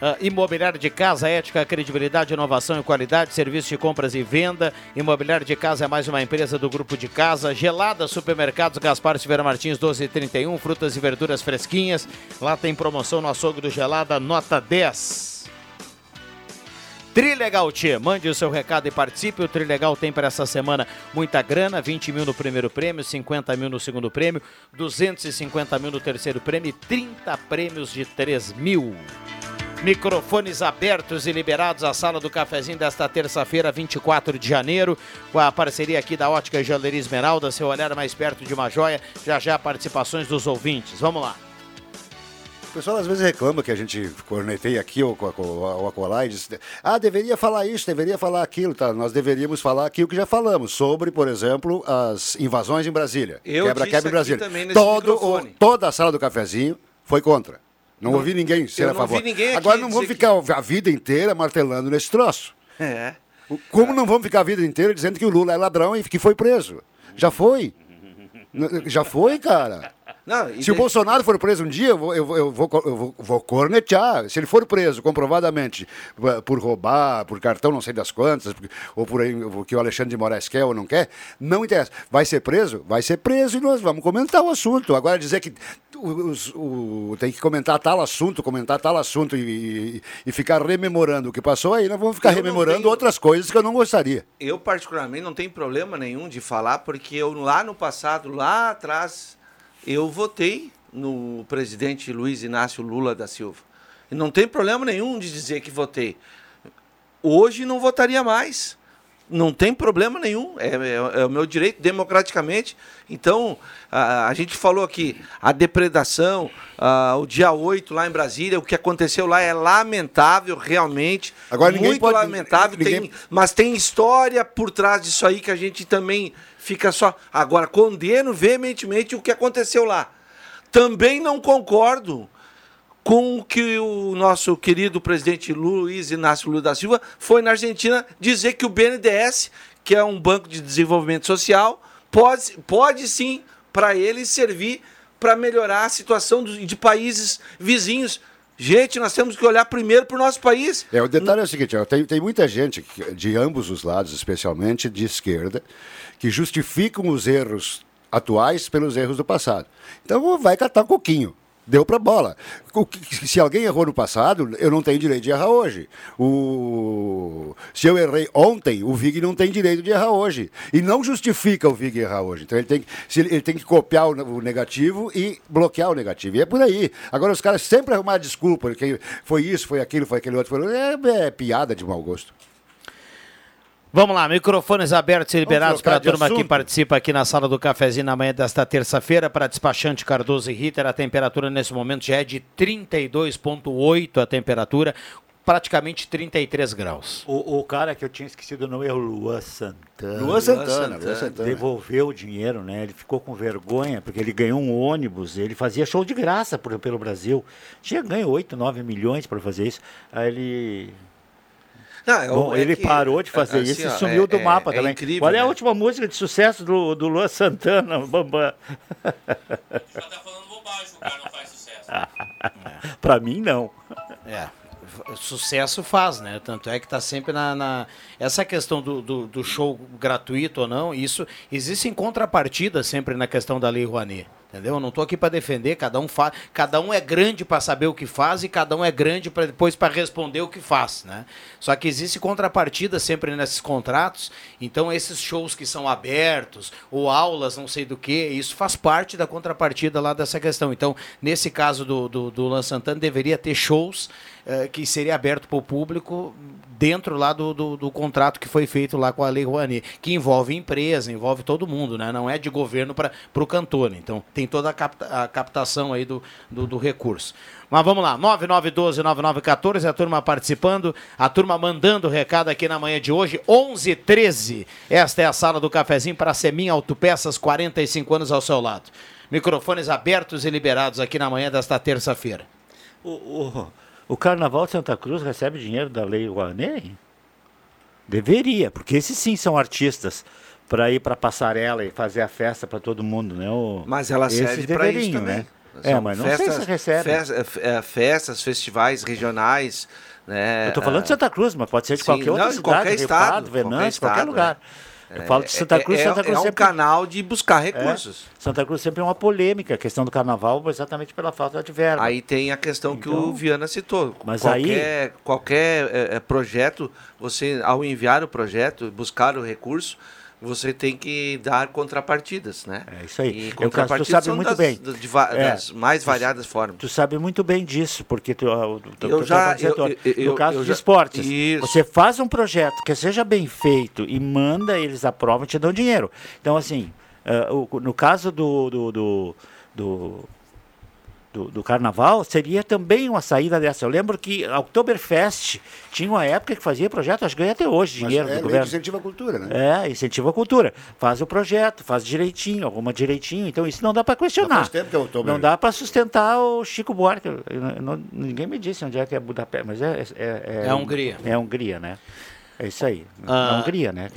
Uh, imobiliário de casa, ética, credibilidade, inovação e qualidade, serviço de compras e venda. Imobiliário de casa é mais uma empresa do grupo de casa. Gelada Supermercados Gaspar Silveira Martins 1231, frutas e verduras fresquinhas. Lá tem promoção no açougue do Gelada, nota 10. Trilegal Tia, mande o seu recado e participe. O Trilegal tem para essa semana muita grana: 20 mil no primeiro prêmio, 50 mil no segundo prêmio, 250 mil no terceiro prêmio e 30 prêmios de 3 mil. Microfones abertos e liberados à sala do cafezinho desta terça-feira, 24 de janeiro, com a parceria aqui da Ótica Joalheria Esmeralda, seu olhar mais perto de uma joia. Já já participações dos ouvintes. Vamos lá. O pessoal às vezes reclama que a gente corneteia aqui ou, ou acolá e diz, ah, deveria falar isso, deveria falar aquilo, tá? Nós deveríamos falar aquilo que já falamos sobre, por exemplo, as invasões em Brasília. Eu quebra, disse quebra em Brasília. Todo, o- toda a sala do cafezinho foi contra. Não, Não, ouvi ninguém ser a favor. Agora não vamos dizer ficar a vida inteira martelando nesse troço. É. Como não vamos ficar a vida inteira dizendo que o Lula é ladrão e que foi preso? Já foi. Já foi, cara. Não, Se o Bolsonaro for preso um dia, eu vou, eu vou, eu vou, eu vou- vou cornetear. Se ele for preso comprovadamente eh, por roubar, por cartão não sei das quantas, ou por o que o Alexandre de Moraes quer ou não quer, não interessa. Vai ser preso? Vai ser preso e nós vamos comentar o assunto. Agora dizer que os- o- tem que comentar tal assunto, comentar tal assunto e, e- e ficar rememorando o que passou, aí nós vamos ficar Eu rememorando tenho- outras coisas que eu não gostaria. Eu, particularmente, não tenho problema nenhum de falar, porque eu lá no passado, lá atrás, eu votei no presidente Luiz Inácio Lula da Silva. E não tem problema nenhum de dizer que votei. Hoje não votaria mais. Não tem problema nenhum. É, é- é o meu direito democraticamente. Então, a, a gente falou aqui, a depredação, ah, o dia 8 lá em Brasília, o que aconteceu lá é lamentável, realmente. Agora, ninguém muito pode- lamentável. ninguém- Tem, mas tem história por trás disso aí que a gente também fica só. Agora, condeno veementemente o que aconteceu lá. Também não concordo com o que o nosso querido presidente Luiz Inácio Lula da Silva foi na Argentina dizer que o BNDES, que é um banco de desenvolvimento social, pode, pode sim, para ele, servir para melhorar a situação de países vizinhos. Gente, nós temos que olhar primeiro para o nosso país. É, o detalhe é o seguinte, ó, tem, tem muita gente, de ambos os lados, especialmente de esquerda, que justificam os erros atuais pelos erros do passado. Então vai catar um coquinho. Deu pra bola. Que- Se alguém errou no passado, eu não tenho direito de errar hoje. O... Se eu errei ontem, o Vig não tem direito de errar hoje. E não justifica o Vig errar hoje. Então ele tem, que- ele, tem que copiar o, negativo e bloquear o negativo. E é por aí. Agora os caras sempre arrumar desculpa, porque foi isso, foi aquilo, foi aquele outro. Foi... É, é piada de mau gosto. Vamos lá, microfones abertos e liberados para a turma que assunto? participa aqui na sala do cafezinho na manhã desta terça-feira para despachante Cardoso e Ritter. A temperatura nesse momento já é de 32,8 a temperatura, praticamente 33 graus. O, o cara que eu tinha esquecido o nome é o Luan Santana. Luan Santana, Luan Santana. Devolveu o dinheiro, né? Ele ficou com vergonha, porque ele ganhou um ônibus, ele fazia show de graça por- pelo Brasil. Tinha ganho 8, 9 milhões para fazer isso. Aí ele. Não, é o- Bom, é ele que, parou de fazer assim, isso e sumiu é- do é- mapa é também. incrível, Qual é a né? última música de sucesso do, do Luan Santana, Bambam? Pra mim, não. É, sucesso faz, né? Tanto é que tá sempre na. na- Essa questão do, do, do show gratuito ou não, isso existe em contrapartida sempre na questão da Lei Rouanet. Entendeu? Eu não tô aqui para defender, cada um faz, cada um é grande para saber o que faz e cada um é grande para depois para responder o que faz, né? Só que existe contrapartida sempre nesses contratos. Então esses shows que são abertos ou aulas, não sei do que, isso faz parte da contrapartida lá dessa questão. Então nesse caso do do, do Lan Santana deveria ter shows eh, que seria aberto para o público dentro lá do, do, do contrato que foi feito lá com a Lei Rouanet, que envolve empresa, envolve todo mundo, né? Não é de governo para o cantor. Então tem toda a, capta- a captação aí do, do, do recurso. Mas vamos lá, 9912-9914, a turma participando, a turma mandando recado aqui na manhã de hoje, 11:13. Esta é a sala do cafezinho para Semin Autopeças, 45 anos ao seu lado. Microfones abertos e liberados aqui na manhã desta terça-feira. O, o, o Carnaval de Santa Cruz recebe dinheiro da Lei Rouanet? Deveria, porque esses sim são artistas para ir para passarela e fazer a festa para todo mundo, né? O, Mas ela serve para isso também. né? É, São mas não sei se recebe. fes- é, festas, festivais regionais. Né? Eu tô falando de Santa Cruz, mas pode ser de Sim, qualquer outra não, de cidade, qualquer estado, Venâncio, qualquer qualquer, lugar. Eu falo de Santa Cruz, é, Santa Cruz é um sempre- canal de buscar recursos. É. Santa Cruz sempre é uma polêmica, a questão do carnaval, exatamente pela falta de verba. Aí tem a questão que Então, o Viana citou. mas qualquer, qualquer é, é, projeto, você ao enviar o projeto, buscar o recurso, você tem que dar contrapartidas, né? É isso aí. E Eu, Carlos, tu contrapartidas sabe muito das, bem. de va- É, das mais variadas formas. Tu sabe muito bem disso, porque tu, ah, o- tu, Eu tu já- no setor. eu- eu- no caso eu de já- esportes, Isso. você faz um projeto que seja bem feito e manda, eles aprovam e te dão dinheiro. Então, assim, o- no caso do, do, do, do, do- do carnaval, seria também uma saída dessa. Eu lembro que a Oktoberfest tinha uma época que fazia projeto, acho que ganha até hoje Mas dinheiro é do lei governo. que incentiva a cultura, né? É, incentiva a cultura. Faz o projeto, faz direitinho, alguma direitinho. Então isso não dá para questionar. faz tempo que é. Não dá para sustentar o Chico Buarque. Eu- eu não- ninguém me disse onde é que é Budapeste, mas é... É, É a Hungria. É a Hungria, né? É isso aí. Ah, na Hungria, né?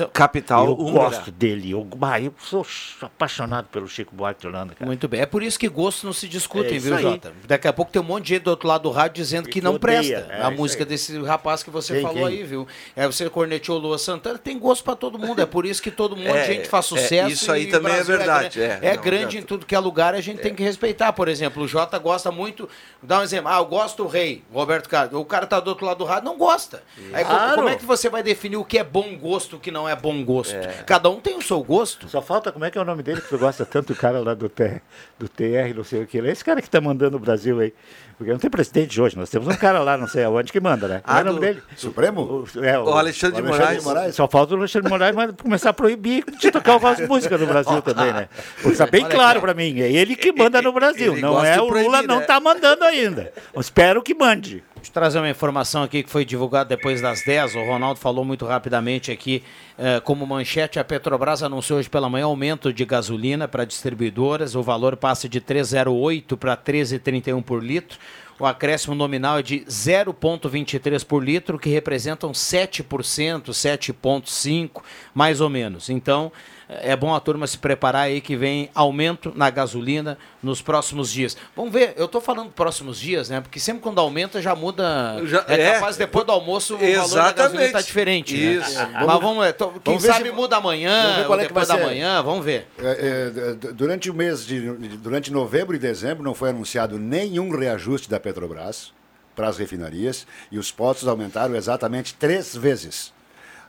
eu- Capital Eu húngara. gosto dele. Eu, bah, eu sou apaixonado pelo Chico Buarque de Holanda, cara. Muito bem. É por isso que gostos não se discutem, É viu, aí. Jota? Daqui a pouco tem um monte de gente do outro lado do rádio dizendo que não odeia. presta É a música aí. desse rapaz que você Quem, falou quem? aí, viu? É, você corneteou Lua Santana, tem gosto pra todo mundo. É por isso que todo mundo, É, gente faz é, sucesso. isso aí e também é Brasil verdade, grande, é, É, não, grande em tudo que é lugar, a gente tem que respeitar. Por exemplo, o Jota gosta muito. Dá um exemplo. Ah, eu gosto do rei, Roberto Carlos. O cara tá do outro lado do rádio, não gosta. Aí, Claro. como é que você vai definir o que é bom gosto e o que não é bom gosto? Cada um tem o seu gosto. Só falta, como é que é o nome dele que tu gosta tanto, o cara lá do, T, do TR, não sei o que. Ele é esse cara que tá mandando o Brasil aí. Porque não tem presidente hoje, nós temos um cara lá, não sei aonde, que manda, né? Qual é o Ah, nome dele? Supremo? O, é, O Alexandre de Moraes. Só falta o Alexandre de Moraes mas começar a proibir de tocar algumas músicas no Brasil (laughs) também, né? Porque tá bem Olha claro aqui, pra mim, é ele que manda no (laughs) Brasil, ele não é o Lula, proibir, não né? tá mandando ainda. Eu espero que mande. Deixa eu trazer uma informação aqui que foi divulgada depois das 10. O Ronaldo falou muito rapidamente aqui, eh, como manchete, a Petrobras anunciou hoje pela manhã aumento de gasolina para distribuidoras. O valor passa de 3,08 para 13,31 por litro. O acréscimo nominal é de 0,23 por litro, que representam 7%, 7,5% mais ou menos. Então, é bom a turma se preparar aí que vem aumento na gasolina nos próximos dias. Vamos ver, eu tô falando próximos dias, né? Porque sempre quando aumenta já muda. Já- é, é. capaz depois do almoço o valor da gasolina Exatamente. tá diferente. né? Isso. Mas vamos ver, tô- quem vamos ver sabe se- muda amanhã, vamos ver qual ou é depois da ser. manhã, vamos ver. É, é, durante o mês de durante novembro e dezembro não foi anunciado nenhum reajuste da Petrobras para as refinarias e os postos aumentaram exatamente três vezes.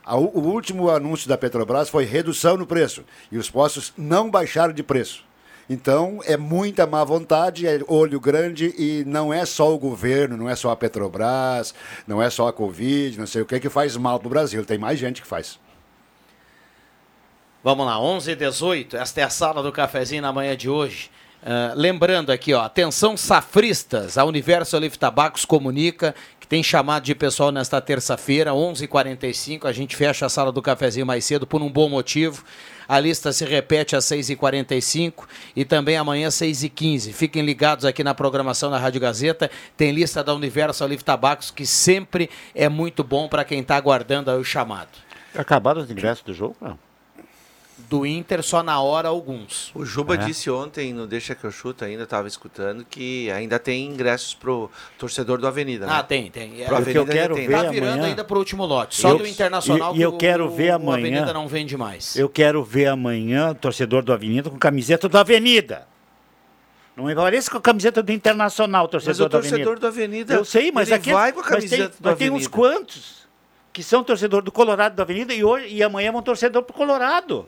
A o último anúncio da Petrobras foi redução no preço e os postos não baixaram de preço. Então é muita má vontade, é olho grande e não é só o governo, não é só a Petrobras, não é só a Covid, não sei o que que faz mal para o Brasil. Tem mais gente que faz. Vamos lá, 11 e 18, esta é a sala do cafezinho na manhã de hoje. Ah, lembrando aqui, ó, atenção safristas, a Universo Olive Tabacos comunica que tem chamado de pessoal nesta terça-feira, 11h45, a gente fecha a sala do cafezinho mais cedo por um bom motivo. A lista se repete às 6h45 e também amanhã às 6h15. Fiquem ligados aqui na programação da Rádio Gazeta. Tem lista da Universo Olive Tabacos que sempre é muito bom para quem está aguardando o chamado. Acabaram os ingressos do jogo? Não. Do Inter só na hora alguns. O Juba É. disse ontem, no Deixa que eu chuto, ainda estava escutando, que ainda tem ingressos pro torcedor do Avenida. Ah, né? tem, tem. É, Pro o que eu Avenida quero ainda tem. ver Tá virando amanhã- ainda pro último lote. Só Eu- do Internacional e- e eu que o- quero ver o amanhã- Avenida não vende mais. Eu quero ver amanhã o torcedor do Avenida com camiseta do Avenida. Não me parece com a camiseta do Internacional, o torcedor, Mas o do Avenida. torcedor do Avenida, Eu sei, mas ele aqui vai com a mas tem, camiseta do mas tem uns Avenida. quantos que são torcedor do Colorado da Avenida e, hoje, e amanhã vão torcedor pro Colorado.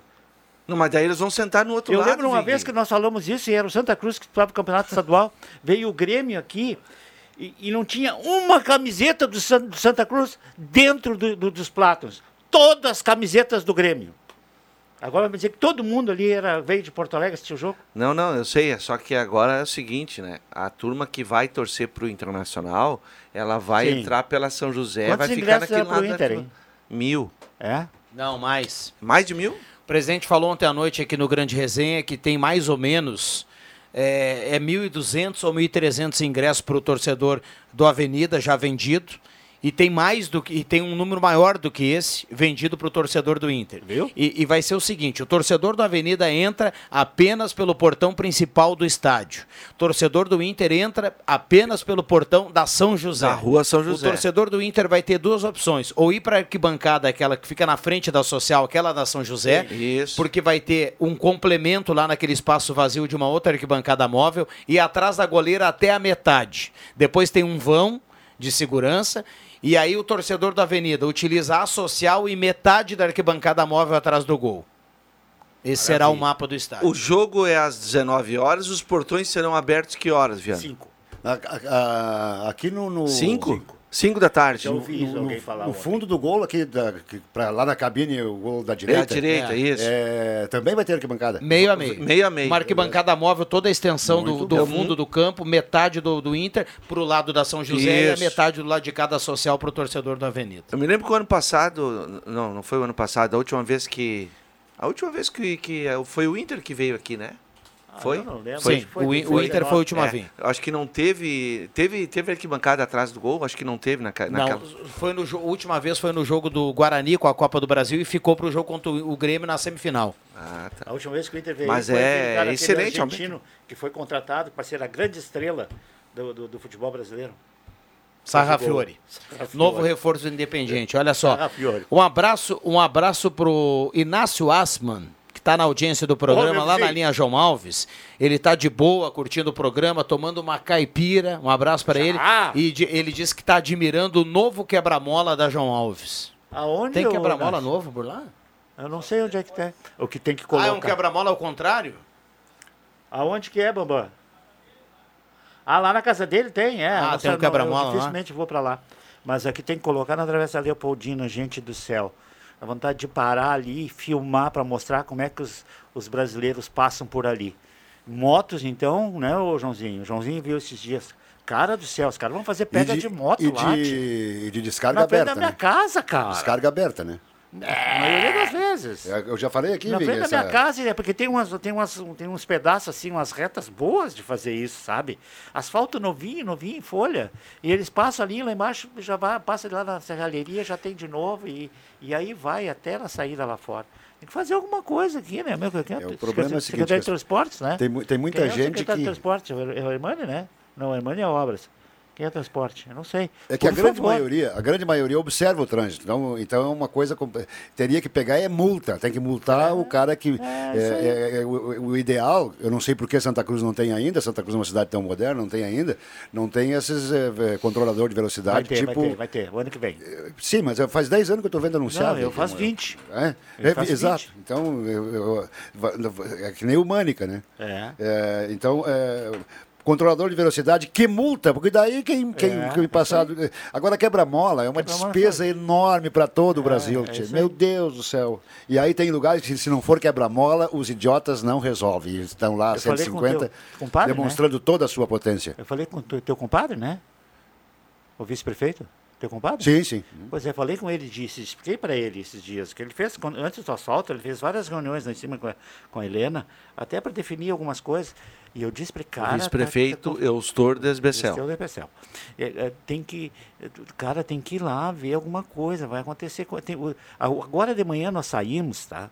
Não, mas daí eles vão sentar no outro Eu lado. lembro uma vez que nós falamos isso, e era o Santa Cruz que estava no campeonato estadual, veio o Grêmio aqui e, e não tinha uma camiseta do, San- do Santa Cruz dentro do- do- dos platos. Todas as camisetas do Grêmio. Agora vai me dizer que todo mundo ali era, veio de Porto Alegre assistir o jogo? Não, não, eu sei, é só que agora é o seguinte, né? A turma que vai torcer pro Internacional, ela vai Sim. entrar pela São José, Quantos vai ficar ingressos naquele lado. Inter, hein? Mil. É? Não, mais. Mais de mil? O presidente falou ontem à noite aqui no Grande Resenha que tem mais ou menos é, é 1.200 ou 1.300 ingressos para o torcedor do Avenida já vendido E tem mais do que. E tem um número maior do que esse vendido para o torcedor do Inter. Viu? E, e vai ser o seguinte: o torcedor da Avenida entra apenas pelo portão principal do estádio. O torcedor do Inter entra apenas pelo portão da São José. Da rua São José. O torcedor do Inter vai ter duas opções: ou ir para a arquibancada, aquela que fica na frente da social, aquela da São José, Isso. porque vai ter um complemento lá naquele espaço vazio de uma outra arquibancada móvel, e atrás da goleira até a metade. Depois tem um vão de segurança. E aí o torcedor da Avenida utiliza a social e metade da arquibancada móvel atrás do gol. Esse será o mapa do estádio. O jogo é às 19 horas, os portões serão abertos que horas, Viana? 5. aqui no. no 5? 5 da tarde. No, no- no- no fundo do gol aqui, da, que- pra lá na cabine, o gol da direita. direita, isso. É, também vai ter arquibancada. Meio a meio. Meio a meio. Uma arquibancada móvel, toda a extensão do, Muito do bom. fundo do campo, metade do, do Inter pro lado da São José Isso. e a metade do lado de cada social pro torcedor da Avenida. Eu me lembro que o ano passado, não, não foi o ano passado, a última vez que. A última vez que, que é, foi o Inter que veio aqui, né? Foi? eu não lembro. Sim, foi o, I- o Inter foi o último a É, vir. acho que não teve. Teve, teve arquibancada atrás do gol? Acho que não teve na, ca- Não, naquela. foi no a última vez foi no jogo do Guarani com a Copa do Brasil e ficou pro jogo contra o o Grêmio na semifinal. Ah, tá. A última vez que o Inter veio Mas foi é cara, excelente, argentino que foi contratado para ser a grande estrela do, do, do futebol brasileiro. Sarrafiore. (laughs) Sarrafiore. Novo reforço do Independiente. Olha só. Sarrafiore. Um abraço, um abraço pro Inácio Asman, está na audiência do programa, Ô, lá na linha João Alves. Ele tá de boa, curtindo o programa, tomando uma caipira. Um abraço para ele. E de- ele disse que está admirando o novo quebra-mola da João Alves. Aonde Tem quebra-mola novo por lá? Eu não sei onde é que tem. O que tem que Ah, colocar. é um quebra-mola ao contrário? Aonde que é, Bambam? Ah, lá na casa dele tem, é. Ah, Não tem um quebra-mola lá? Dificilmente vou pra lá. Mas aqui tem que colocar na Travessa Leopoldina, gente do céu. A vontade de parar ali e filmar para mostrar como é que os, os brasileiros passam por ali. Motos, então, né, ô Joãozinho? O Joãozinho viu esses dias. Cara do céu, os caras vão fazer pega de, moto e lá. de, e de descarga Na aberta. da minha né? casa, cara. Descarga aberta, né? A maioria das vezes. É, Eu já falei aqui, Na frente da essa- minha casa, é porque tem, umas, tem, umas, tem uns pedaços assim, umas retas boas de fazer isso, sabe? Asfalto novinho, novinho em folha. E eles passam ali lá embaixo, já vai, passa lá na serralheria, já tem de novo, e, e aí vai até na saída lá fora. Tem que fazer alguma coisa aqui, né? Meu, quem É, o problema é o seguinte, Secretaria de Transportes, né? tem tem muita Quem é o gente secretário de que- Transportes? É o é o Hermani, né? Não, o Hermani é Obras. Quem é transporte? Eu não sei. É que a Por grande favor. maioria, a grande maioria observa o trânsito. Então, então é uma coisa teria que pegar é multa, tem que multar o cara que é, é- é o, o ideal. Eu não sei por que Santa Cruz não tem ainda. Santa Cruz é uma cidade tão moderna, não tem ainda. Não tem esses é, é, controlador de Vai velocidade ter, tipo. vai ter, vai ter. O ano que vem. Sim, mas faz 10 anos que eu estou vendo anunciado. Não, eu faço 20. É, Eu É, faço exato. 20. Então, eu- eu- é que nem o Mânica, né? É. É, então, é, controlador de velocidade que multa, porque daí quem, quem, É, quem passado. Agora quebra-mola é uma Quebra-mola despesa enorme para todo o Brasil. é tia. isso Meu. Deus do céu. E aí tem lugares que, se não for quebra-mola, os idiotas não resolvem. Estão lá, Eu falei com o 150, teu compadre, né? demonstrando toda a sua potência. Eu falei com o teu, compadre, né? O vice-prefeito? Teu compadre? Sim, sim. Pois é, falei com ele, disse, expliquei para ele esses dias, que ele fez, antes do asfalto, ele fez várias reuniões lá em cima com a, com a Helena, até para definir algumas coisas. E eu disse para cara... o vice-prefeito tá- Eustor Desbecel. Eustor Desbecel. É, é, tem que, cara, tem que ir lá ver alguma coisa, vai acontecer. co- tem- o- a- agora de manhã nós saímos, tá?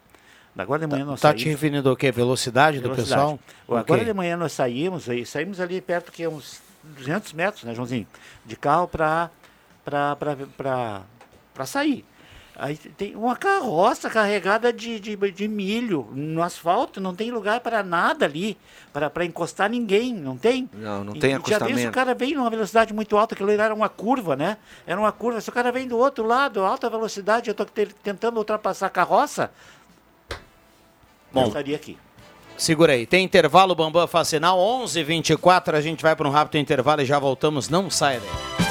Agora de manhã nós Tá saímos. te referindo ao quê? Velocidade, do Velocidade. pessoal? Ó, Agora Ok. de manhã nós saímos, aí, saímos ali perto que é uns 200 metros, né, Joãozinho? De carro para para sair. Aí tem uma carroça carregada de, de, de milho no asfalto, não tem lugar para nada ali, para encostar ninguém, não tem? Não, não E- tem e Já vez o acostamento. cara vem numa velocidade muito alta, aquilo ali era uma curva, né? Era uma curva. Se o cara vem do outro lado, alta velocidade, eu estou tentando ultrapassar a carroça, Bom. eu estaria aqui. Segura aí. Tem intervalo, Bambam faz sinal. 11 h 24 a gente vai para um rápido intervalo e já voltamos. Não saia daí.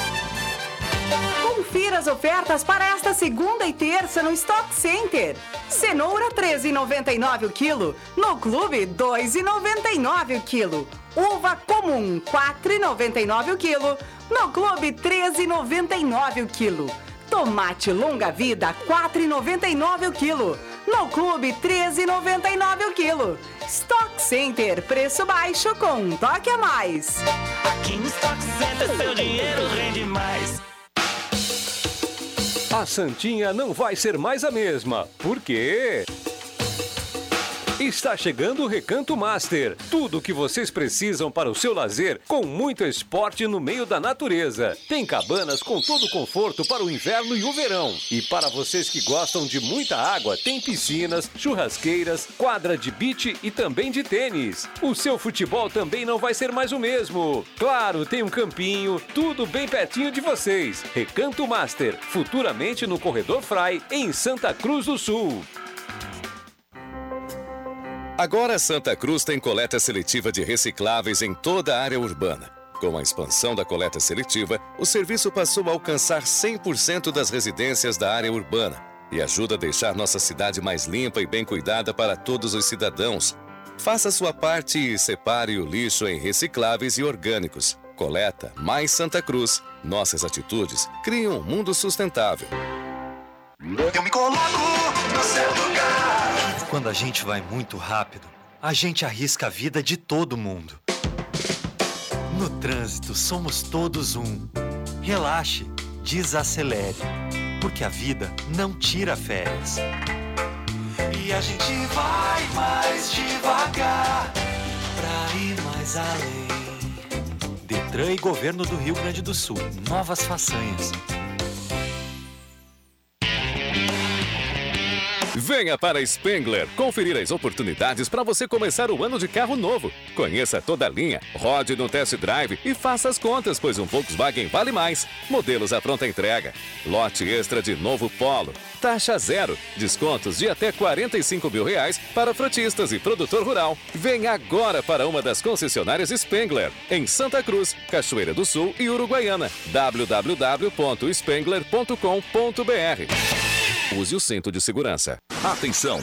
As ofertas para esta segunda e terça no Stock Center. Cenoura 13,99 o quilo. No Clube 2,99 o quilo. Uva comum 4,99 o quilo. No Clube 13,99 o quilo. Tomate longa vida 4,99 o quilo. No Clube 13,99 o quilo. Stock Center, preço baixo com um toque a mais. Aqui no Stock Center seu dinheiro rende mais. A Santinha não vai ser mais a mesma. Por quê? Está chegando o Recanto Master. Tudo o que vocês precisam para o seu lazer, com muito esporte no meio da natureza. Tem cabanas com todo o conforto para o inverno e o verão. E para vocês que gostam de muita água, tem piscinas, churrasqueiras, quadra de beach e também de tênis. O seu futebol também não vai ser mais o mesmo. Claro, tem um campinho, tudo bem pertinho de vocês. Recanto Master, futuramente no Corredor Fry, em Santa Cruz do Sul. Agora Santa Cruz tem coleta seletiva de recicláveis em toda a área urbana. Com a expansão da coleta seletiva, o serviço passou a alcançar 100% das residências da área urbana e ajuda a deixar nossa cidade mais limpa e bem cuidada para todos os cidadãos. Faça sua parte e separe o lixo em recicláveis e orgânicos. Coleta mais Santa Cruz. Nossas atitudes criam um mundo sustentável. Eu me coloco no seu lugar. Quando a gente vai muito rápido, a gente arrisca a vida de todo mundo. No trânsito, somos todos um. Relaxe, desacelere, porque a vida não tira férias. E a gente vai mais devagar pra ir mais além. Detran e Governo do Rio Grande do Sul. Novas façanhas. Venha para Spengler conferir as oportunidades para você começar o ano de carro novo. Conheça toda a linha, rode no test drive e faça as contas, pois um Volkswagen vale mais. Modelos à pronta entrega. Lote extra de novo Polo. Taxa zero. Descontos de até 45 mil reais para frotistas e produtor rural. Venha agora para uma das concessionárias Spengler, em Santa Cruz, Cachoeira do Sul e Uruguaiana. www.spengler.com.br Use o cinto de segurança. Atenção!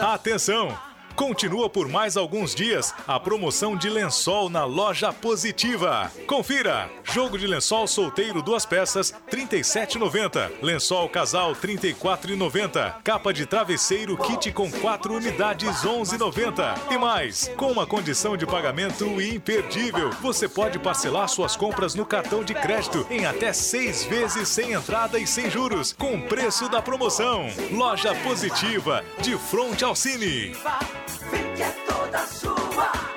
Atenção! Continua por mais alguns dias a promoção de lençol na loja Positiva. Confira! Jogo de lençol solteiro duas peças, R$ 37,90. Lençol casal, R$ 34,90. Capa de travesseiro kit com quatro unidades, R$ 11,90. E mais, com uma condição de pagamento imperdível, você pode parcelar suas compras no cartão de crédito em até seis vezes sem entrada e sem juros, com preço da promoção. Loja Positiva, de frente ao Cine. Fique é toda sua.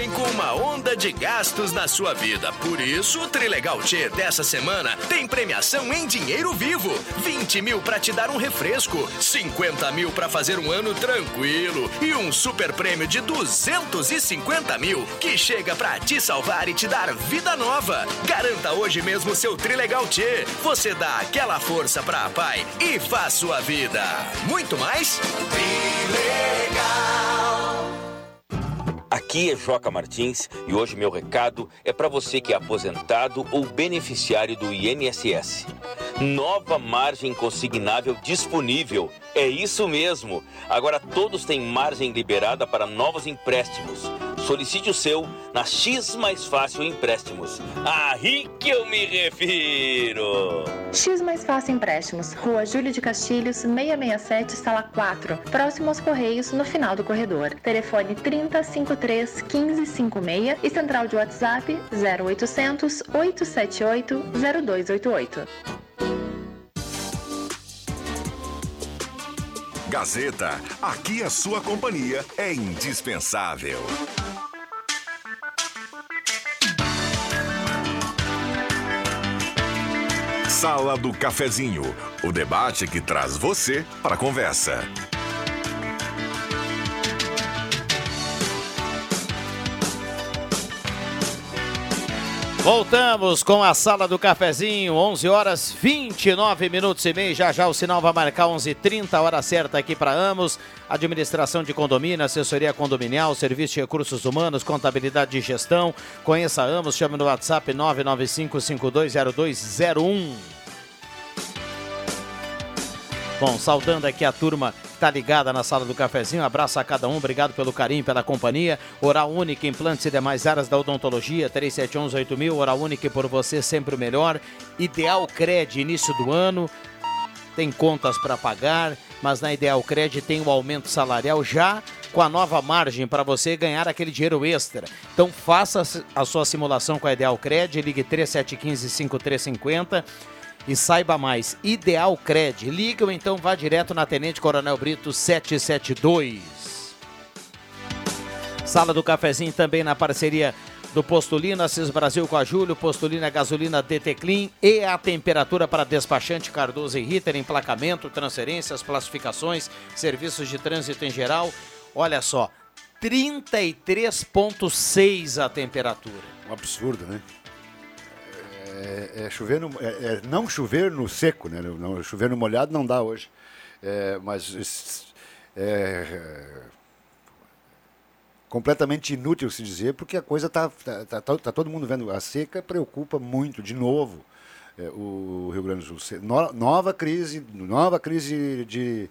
Vem com uma onda de gastos na sua vida. Por isso, o Trilegal T dessa semana tem premiação em dinheiro vivo. 20 mil pra te dar um refresco, 50 mil pra fazer um ano tranquilo e um super prêmio de 250 mil que chega pra te salvar e te dar vida nova. Garanta hoje mesmo seu Trilegal T. Você dá aquela força pra pai e faz sua vida. Muito mais? Aqui é Joca Martins e hoje meu recado é para você que é aposentado ou beneficiário do INSS. Nova margem consignável disponível. É isso mesmo. Agora todos têm margem liberada para novos empréstimos. Solicite o seu na X Mais Fácil Empréstimos. Aí que eu me refiro. X Mais Fácil Empréstimos, Rua Júlio de Castilhos, 667, Sala 4, próximo aos Correios, no final do corredor. Telefone 3053 1556 e central de WhatsApp 0800 878 0288. Gazeta, aqui a sua companhia é indispensável. Sala do Cafezinho, o debate que traz você para a conversa. Voltamos com a sala do cafezinho, 11 horas 29 minutos e meio. Já já o sinal vai marcar 11:30, hora certa aqui para Amos. Administração de condomínio, assessoria condominial, serviço de recursos humanos, contabilidade de gestão. Conheça Amos, chame no WhatsApp 995520201. Bom, saudando aqui a turma está ligada na sala do cafezinho. Abraço a cada um, obrigado pelo carinho, pela companhia. Oral Única, implantes e demais áreas da odontologia, 3711-8000. Oral Única por você sempre o melhor. Ideal Cred, início do ano. Tem contas para pagar, mas na Ideal Cred tem o aumento salarial já com a nova margem para você ganhar aquele dinheiro extra. Então faça a sua simulação com a Ideal Cred, ligue 3715-5350 e saiba mais. Ideal Cred. Liga ou então vá direto na Tenente Coronel Brito 772. Sala do Cafezinho também na parceria do Postulino, Assis Brasil com a Júlio, Postulino é gasolina DT Clean e a temperatura para despachante Cardoso e Ritter, emplacamento, transferências, classificações, serviços de trânsito em geral. Olha só, 33,6 a temperatura. Um absurdo, né? É, é chover no, é, é não chover no seco, né? Não, chover no molhado não dá hoje. É, mas é, completamente inútil se dizer, porque a coisa está tá, tá, tá, tá todo mundo vendo. A seca preocupa muito, de novo, o Rio Grande do Sul. No, nova crise, nova crise de,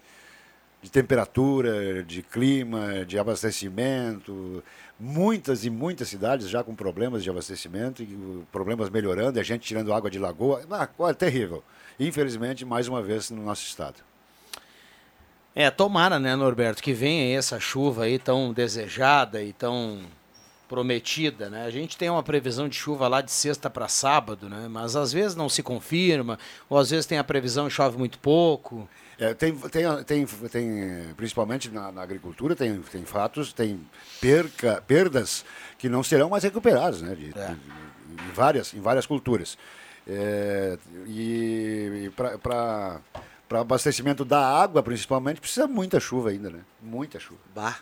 de temperatura, de clima, de abastecimento. Muitas e muitas cidades já com problemas de abastecimento, e problemas melhorando, e a gente tirando água de lagoa. Ah, olha, terrível. Infelizmente, mais uma vez no nosso estado. É, tomara, né, Norberto, que venha essa chuva aí tão desejada e tão prometida, né? A gente tem uma previsão de chuva lá de sexta para sábado, né? Mas às vezes não se confirma, ou às vezes tem a previsão e chove muito pouco. É, tem, tem, tem, tem, principalmente na, na, agricultura, tem, tem fatos, tem perca, perdas que não serão mais recuperadas, né? De, é. de, em, várias, em várias culturas. É, e e para abastecimento da água, principalmente, precisa muita chuva ainda, né? Muita chuva. Bah.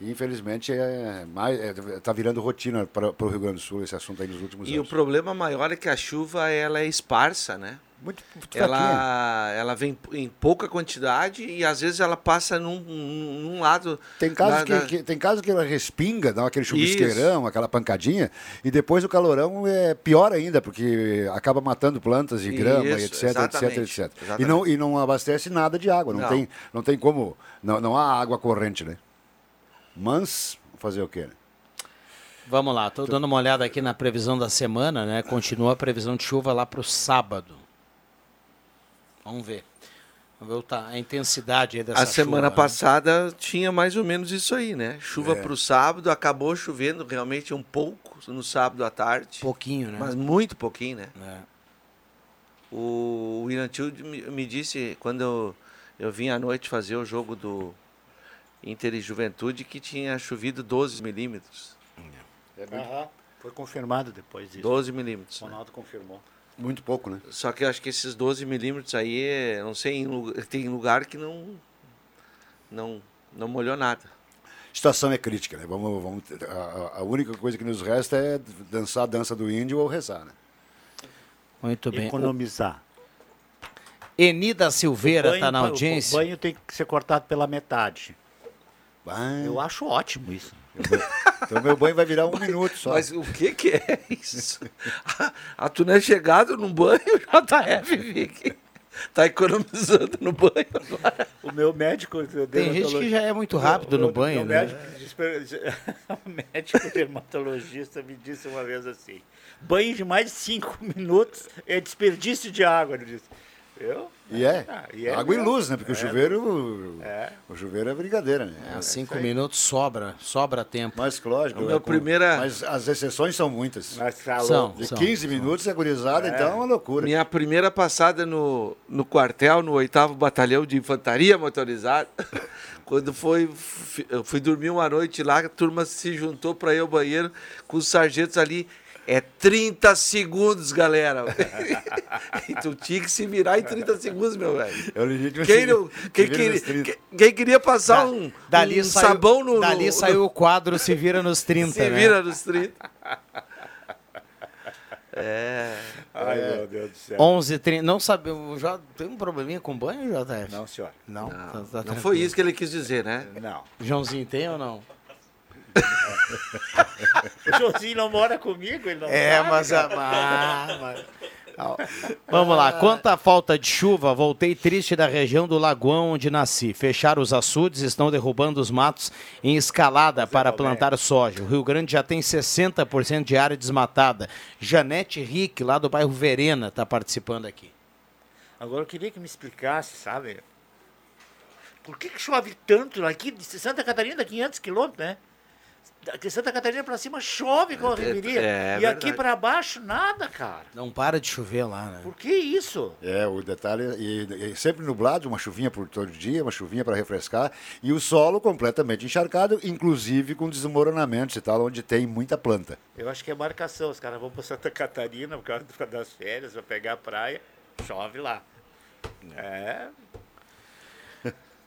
E, infelizmente, é mais, é, tá virando rotina para o Rio Grande do Sul esse assunto aí nos últimos e anos. E o problema maior é que a chuva ela é esparsa, né? Muito, muito ela, ela vem em pouca quantidade e às vezes ela passa num, num lado. Tem casos, que, que, tem casos que ela respinga, dá aquele chuvisqueirão, Isso. aquela pancadinha, e depois o calorão é pior ainda, porque acaba matando plantas de grama, Isso, etc, etc, etc. E não, e não abastece nada de água, não, não. Tem, não tem como. Não, não há água corrente, né? Mas, fazer o quê? Né? Vamos lá, estou dando uma olhada aqui na previsão da semana, né? Continua a previsão de chuva lá para o sábado. Vamos ver. Vamos ver a intensidade dessa A semana chuva, passada né? tinha mais ou menos isso aí, né? Chuva é. para o sábado, acabou chovendo realmente um pouco no sábado à tarde. Pouquinho, né? Mas muito pouquinho, né? É. O William Tio me disse, quando eu, eu vim à noite fazer o jogo do Inter e Juventude, que tinha chovido 12 milímetros. É, uhum. Foi confirmado depois disso. 12 milímetros. O Ronaldo né? confirmou. Muito pouco, né? Só que eu acho que esses 12 milímetros aí, não sei, tem lugar que não, não, não molhou nada. A situação é crítica, né? Vamos, vamos, a, a única coisa que nos resta é dançar a dança do índio ou rezar, né? Muito bem. Economizar. Enida Silveira está na audiência. O banho tem que ser cortado pela metade. Eu acho ótimo isso. Então meu banho vai virar um minuto só. Mas o que que é isso? A, tu não é chegado num banho, (laughs) JF, Vic. Tá economizando no banho agora. O meu médico... Tem gente que já é muito rápido no banho, né? (laughs) o médico dermatologista me disse uma vez assim, banho de mais de cinco (laughs) minutos é desperdício de água, ele disse. Eu? E é. Ah, e é Água mesmo. e luz, né? Porque é. o chuveiro. É. O chuveiro é brincadeira, né? É, cinco minutos sobra, sobra tempo. Mas lógico. Meu é primeira... Mas as exceções são muitas. Mas são, De são, 15 são. minutos é gurizada, então é uma loucura. Minha primeira passada no, no quartel, no 8 Batalhão de Infantaria Motorizada. (laughs) Quando foi, eu fui dormir uma noite lá, a turma se juntou para ir ao banheiro com os sargentos ali É 30 segundos, galera. (laughs) tu tinha que se virar em 30 segundos, meu velho. É o legítimo Quem, não- quem, queria, nos 30. quem- quem queria passar um, Dali um saiu, sabão no. Dali no- saiu o quadro Se Vira nos 30. Se né? vira nos 30. (laughs) É. Ai, meu Deus do céu. 11 30 Não sabe, o J... tem um probleminha com banho, JF? Não, senhor. Não, Não, tá- tá não foi isso que ele quis dizer, né? Não. Joãozinho tem ou não? (laughs) O Joãozinho não mora comigo, ele não É, sabe, mas, cara. ah, mas- Vamos lá, quanta falta de chuva, voltei triste da região do Lagoão onde nasci. Fecharam os açudes, estão derrubando os matos em escalada para plantar soja. O Rio Grande já tem 60% de área desmatada. Janete Rick, lá do bairro Verena, está participando aqui. Agora eu queria que me explicasse, sabe? Por que, que chove tanto aqui de Santa Catarina, dá 500 quilômetros, né? De Santa Catarina pra cima chove com a É, Riberia. é e aqui pra baixo, nada, cara. Não para de chover lá, né? Por que isso? É, o detalhe, e, e sempre nublado, uma chuvinha por todo dia, uma chuvinha para refrescar, e o solo completamente encharcado, inclusive com desmoronamentos e tal, onde tem muita planta. Eu acho que é marcação. Os caras vão pra Santa Catarina por causa das férias, pra pegar a praia, chove lá. É.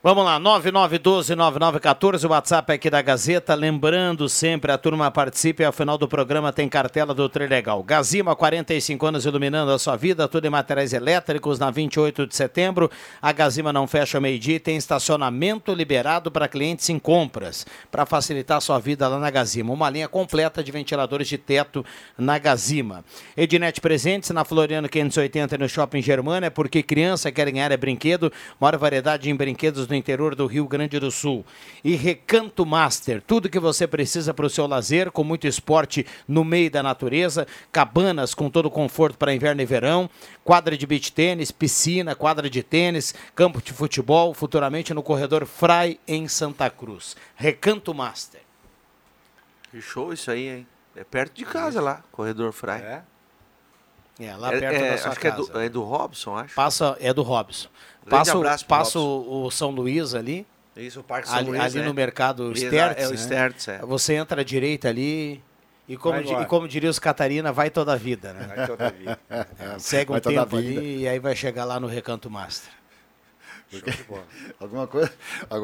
Vamos lá, 9912-9914, o WhatsApp aqui da Gazeta. Lembrando sempre, a turma participe, ao final do programa tem cartela do Trilegal. Gazima, 45 anos iluminando a sua vida, tudo em materiais elétricos, na 28 de setembro. A Gazima não fecha meio-dia e tem estacionamento liberado para clientes em compras, para facilitar a sua vida lá na Gazima. Uma linha completa de ventiladores de teto na Gazima. Ednet Presentes, na Floriano 580 e no Shopping Germana, é porque criança quer ganhar é brinquedo, maior variedade em brinquedos no interior do Rio Grande do Sul. E Recanto Master, tudo que você precisa para o seu lazer, com muito esporte no meio da natureza, cabanas com todo o conforto para inverno e verão, quadra de beach tênis, piscina, quadra de tênis, campo de futebol, futuramente no corredor Frai em Santa Cruz. Recanto Master. Que show isso aí, hein? É perto de casa lá, Corredor Fry. É? É, lá perto da sua acho que é casa. do, é do Robson, acho. Passa, é do Robson. Grande Passa, o- abraço passa o, o São Luís ali. Isso, o Parque São ali, Luís, ali né? no mercado Stertz. é o né? Stertz, é. Você entra à direita ali. E como, di- e como diria os Catarina, vai toda a vida, né? Vai toda a vida. Segue um Vai toda a tempo vida. ali e aí vai chegar lá no Recanto Master. (laughs) Alguma coisa.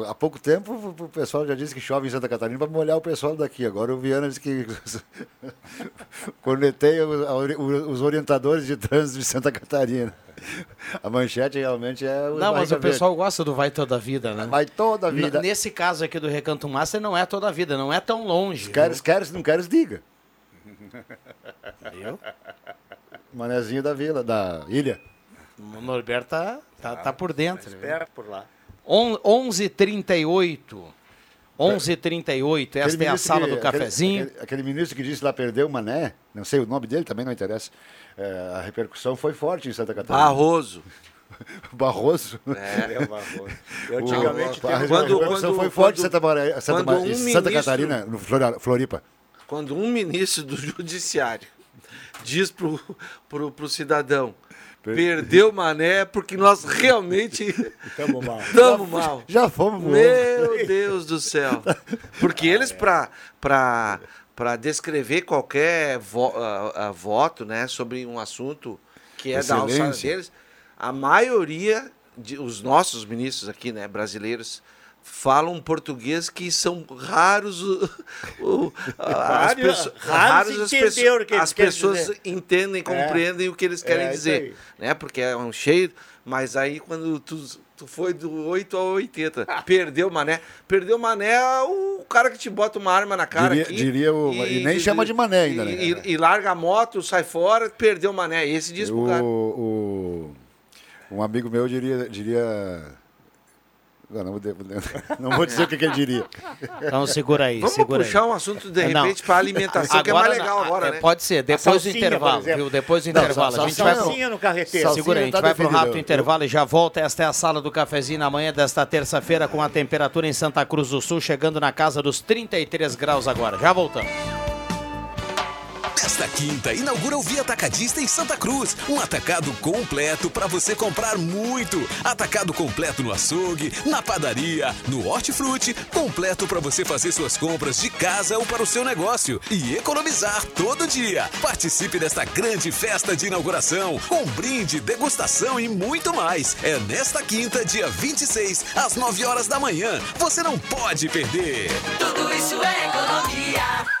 Há pouco tempo o pessoal já disse que chove em Santa Catarina para molhar o pessoal daqui. Agora o Viana disse que (laughs) cornetei os, orientadores de trânsito de Santa Catarina. A manchete realmente é o. Não, mas o pessoal gosta do vai toda a vida, né? Vai toda a N- vida. Nesse caso aqui do Recanto Master, não é toda a vida, não é tão longe. verde. Queres, queres, não queres, diga. Viu? Manezinho da vila, da ilha. O Norberto tá, tá, tá por dentro. viu? Espera por lá. On- 11h38. 11h38, esta é a sala que- do cafezinho. Aquele, aquele ministro que disse lá perdeu o Mané, não sei o nome dele, também não interessa. É, a repercussão foi forte em Santa Catarina. Barroso. (laughs) Barroso. É. É, Barroso. Eu O- antigamente a, a teve- Quando- repercussão quando- foi forte em quando- Santa, Santa, quando um Santa ministro- Catarina, no Floripa. Quando um ministro do judiciário diz pro, pro cidadão perdeu mané porque nós realmente (laughs) Tamo mal. estamos mal. Já fomos voando. Meu (laughs) Deus do céu. (laughs) Porque eles, para para descrever qualquer vo- ah, ah, voto né, sobre um assunto que é da alçada Excelência. deles, a maioria, de, os nossos ministros aqui, né, brasileiros, falam português que são raros o, o- as Raros- pessoas, raros as, o que as pessoas dizer. entendem, compreendem o que eles querem É, dizer, né? Porque é um cheio, mas aí quando tu, tu foi do 8 ao 80, (laughs) perdeu o mané, perdeu o mané é o cara que te bota uma arma na cara Diria- aqui, diria o- e nem chama de mané ainda, né? E, e larga a moto, sai fora, perdeu o mané, esse diz pro cara. O, o- um amigo meu diria. diria não, não, (laughs) não vou dizer o que, que ele diria. Então segura aí, Vamos segura puxar aí. um assunto de repente para alimentação, que é mais legal agora, é, né? Pode ser, depois do salsinha, por intervalo, viu? Depois do Não, intervalo. a gente vai pro... Salsinha no carreteiro. Salsinha Segura aí, a gente tá vai para um rápido intervalo e já volta. Esta é a sala do cafezinho na manhã desta terça-feira com a temperatura em Santa Cruz do Sul chegando na casa dos 33 graus agora. Já voltamos. Nesta quinta, inaugura o Via Atacadista em Santa Cruz. Um atacado completo para você comprar muito. Atacado completo no açougue, na padaria, no hortifruti, completo para você fazer suas compras de casa ou para o seu negócio e economizar todo dia. Participe desta grande festa de inauguração com brinde, degustação e muito mais. É nesta quinta, dia 26, às 9 horas da manhã. Você não pode perder. Tudo isso é economia.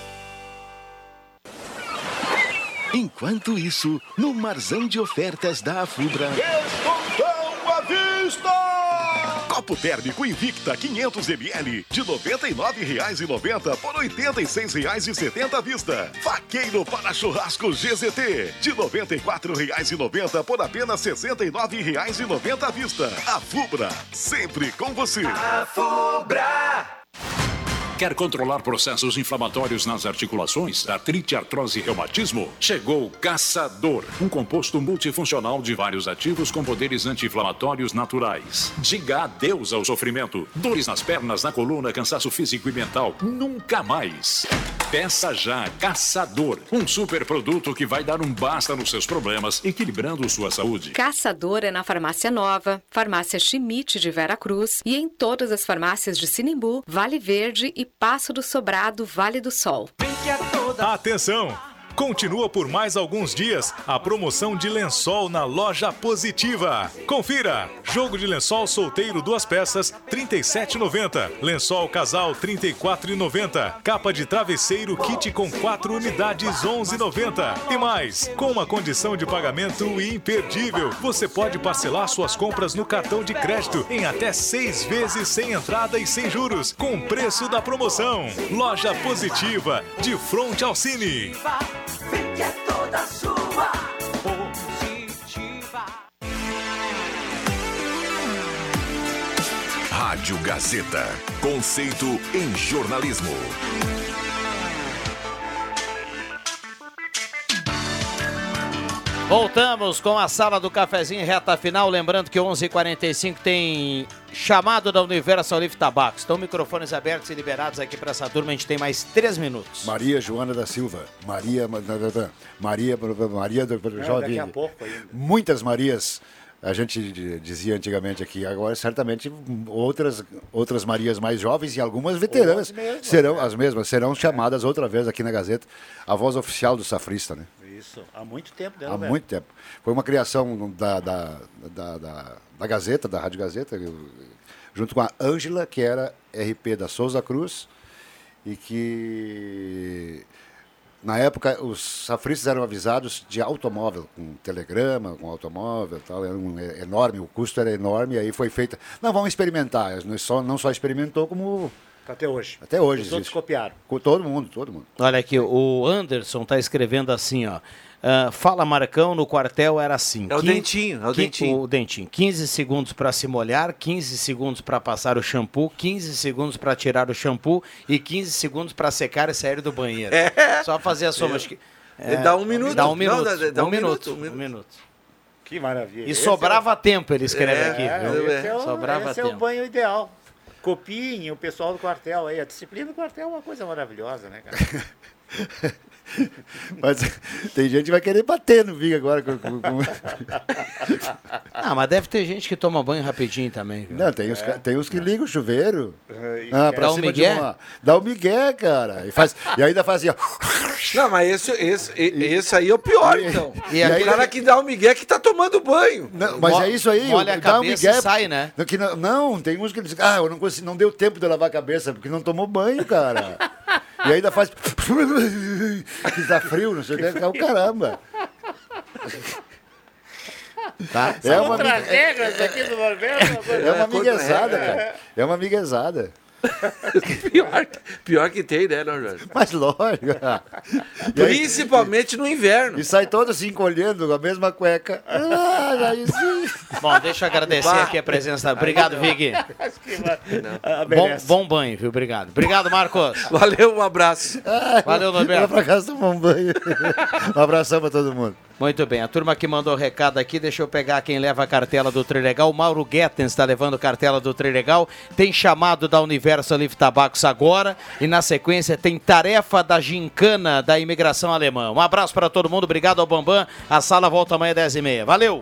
Enquanto isso, no marzão de ofertas da Afubra. Descontão à vista! Copo térmico Invicta 500ml de R$ 99,90 por R$ 86,70 à vista. Faqueiro para churrasco GZT de R$ 94,90 por apenas R$ 69,90 à vista. A Fubra, sempre com você. A Fubra. Quer controlar processos inflamatórios nas articulações, artrite, artrose e reumatismo? Chegou Caçador, um composto multifuncional de vários ativos com poderes anti-inflamatórios naturais. Diga adeus ao sofrimento. Dores nas pernas, na coluna, cansaço físico e mental. Nunca mais. Peça já Caçador, um super produto que vai dar um basta nos seus problemas, equilibrando sua saúde. Caçador é na Farmácia Nova, Farmácia Schmidt de Vera Cruz e em todas as farmácias de Sinimbu, Vale Verde e Passo do Sobrado, Vale do Sol. Atenção! Continua por mais alguns dias a promoção de lençol na loja Positiva. Confira! Jogo de lençol solteiro duas peças, R$ 37,90. Lençol casal, R$ 34,90. Capa de travesseiro kit com quatro unidades, R$ 11,90. E mais, com uma condição de pagamento imperdível, você pode parcelar suas compras no cartão de crédito em até seis vezes sem entrada e sem juros, com preço da promoção. Loja Positiva, de frente ao Cine. Vem que é toda sua. Positiva. Rádio Gazeta. Conceito em jornalismo. Voltamos com a sala do cafezinho reta final. Lembrando que 11h45 tem chamado da Universal Lift Tabacos. Estão microfones abertos e liberados aqui para essa turma. A gente tem mais três minutos. Maria Joana da Silva. Maria. Maria. Maria do daqui Jovem. a pouco ainda. Muitas Marias. A gente dizia antigamente aqui, agora certamente outras, outras Marias mais jovens e algumas veteranas as mesmas, serão as mesmas, serão chamadas outra vez aqui na Gazeta, a voz oficial do Safrista, né? Isso, há muito tempo né, Há Roberto? muito tempo. Foi uma criação da, da, da, da, da Gazeta, da Rádio Gazeta, junto com a Ângela, que era RP da Souza Cruz, e que na época os safristas eram avisados de automóvel, com telegrama, com automóvel tal, era um, é, enorme, o custo era enorme, e aí foi feita. Não, vamos experimentar. Não só, não só experimentou, como Até hoje. até hoje. Os outros copiaram. Com todo mundo, todo mundo. Olha aqui, o Anderson tá escrevendo assim, ó. Ah, fala Marcão, no quartel era assim. É o Quin- dentinho, é o quin- dentinho. O dentinho. 15 segundos para se molhar, 15 segundos para passar o shampoo, 15 segundos para tirar o shampoo e 15 segundos para secar e sair do banheiro. (laughs) É. Só fazer a soma. É. acho que- Dá um minuto. Dá um Não, minuto. dá- dá um, um minuto. minuto, um Um minuto. Que maravilha. E Esse sobrava é o- tempo, ele escreve É, aqui. é, viu? esse é o, Sobrava esse é tempo. o banho ideal. Copiem o pessoal do quartel aí. A disciplina do quartel é uma coisa maravilhosa, né, cara? (laughs) (laughs) Mas tem gente que vai querer bater no Viga agora. Com, com- com- (laughs) Ah, mas deve ter gente que toma banho rapidinho também. viu? Não, tem, os, ca- tem os que ligam o chuveiro. É, e Ah, pra Dá cima de migué? uma. Dá o migué, cara. E, faz, e ainda faz assim, ó. Não, mas esse, esse, e- esse aí é o pior, então. e E, aí- o cara que dá o Miguel que tá tomando banho. Não, mas é isso aí. molha a dá o cabeça migué, e sai, né? Que não, não, tem uns que dizem, ah, eu não, consegui, não deu tempo de lavar a cabeça, porque não tomou banho, cara. (laughs) (laughs) e ainda faz. (laughs) que tá frio, não sei o que, é o caramba. Tá? É uma, Outras regras aqui do Norberto. é uma miguezada, É. cara. É uma miguezada. (laughs) pior, pior que tem, né, não, Jorge? Mas lógico. E (laughs) aí- Principalmente no inverno. E sai todo se encolhendo com a mesma cueca. Ah, aí (laughs) sim. Bom, deixa eu agradecer Bah. aqui a presença. Obrigado, Vig. Ah, Bom, bom banho, viu? Obrigado. Obrigado, Marcos. Valeu, um abraço. Valeu, Vai Norberto. pra casa tomar um banho. Um abração pra todo mundo. Muito bem, a turma que mandou recado aqui, deixa eu pegar quem leva a cartela do Trilegal. O Mauro Guettens está levando cartela do Trilegal. Tem chamado da Universo Livre Tabacos agora. E na sequência tem tarefa da gincana da imigração alemã. Um abraço para todo mundo, obrigado ao Bambam. A sala volta amanhã às 10h30. Valeu!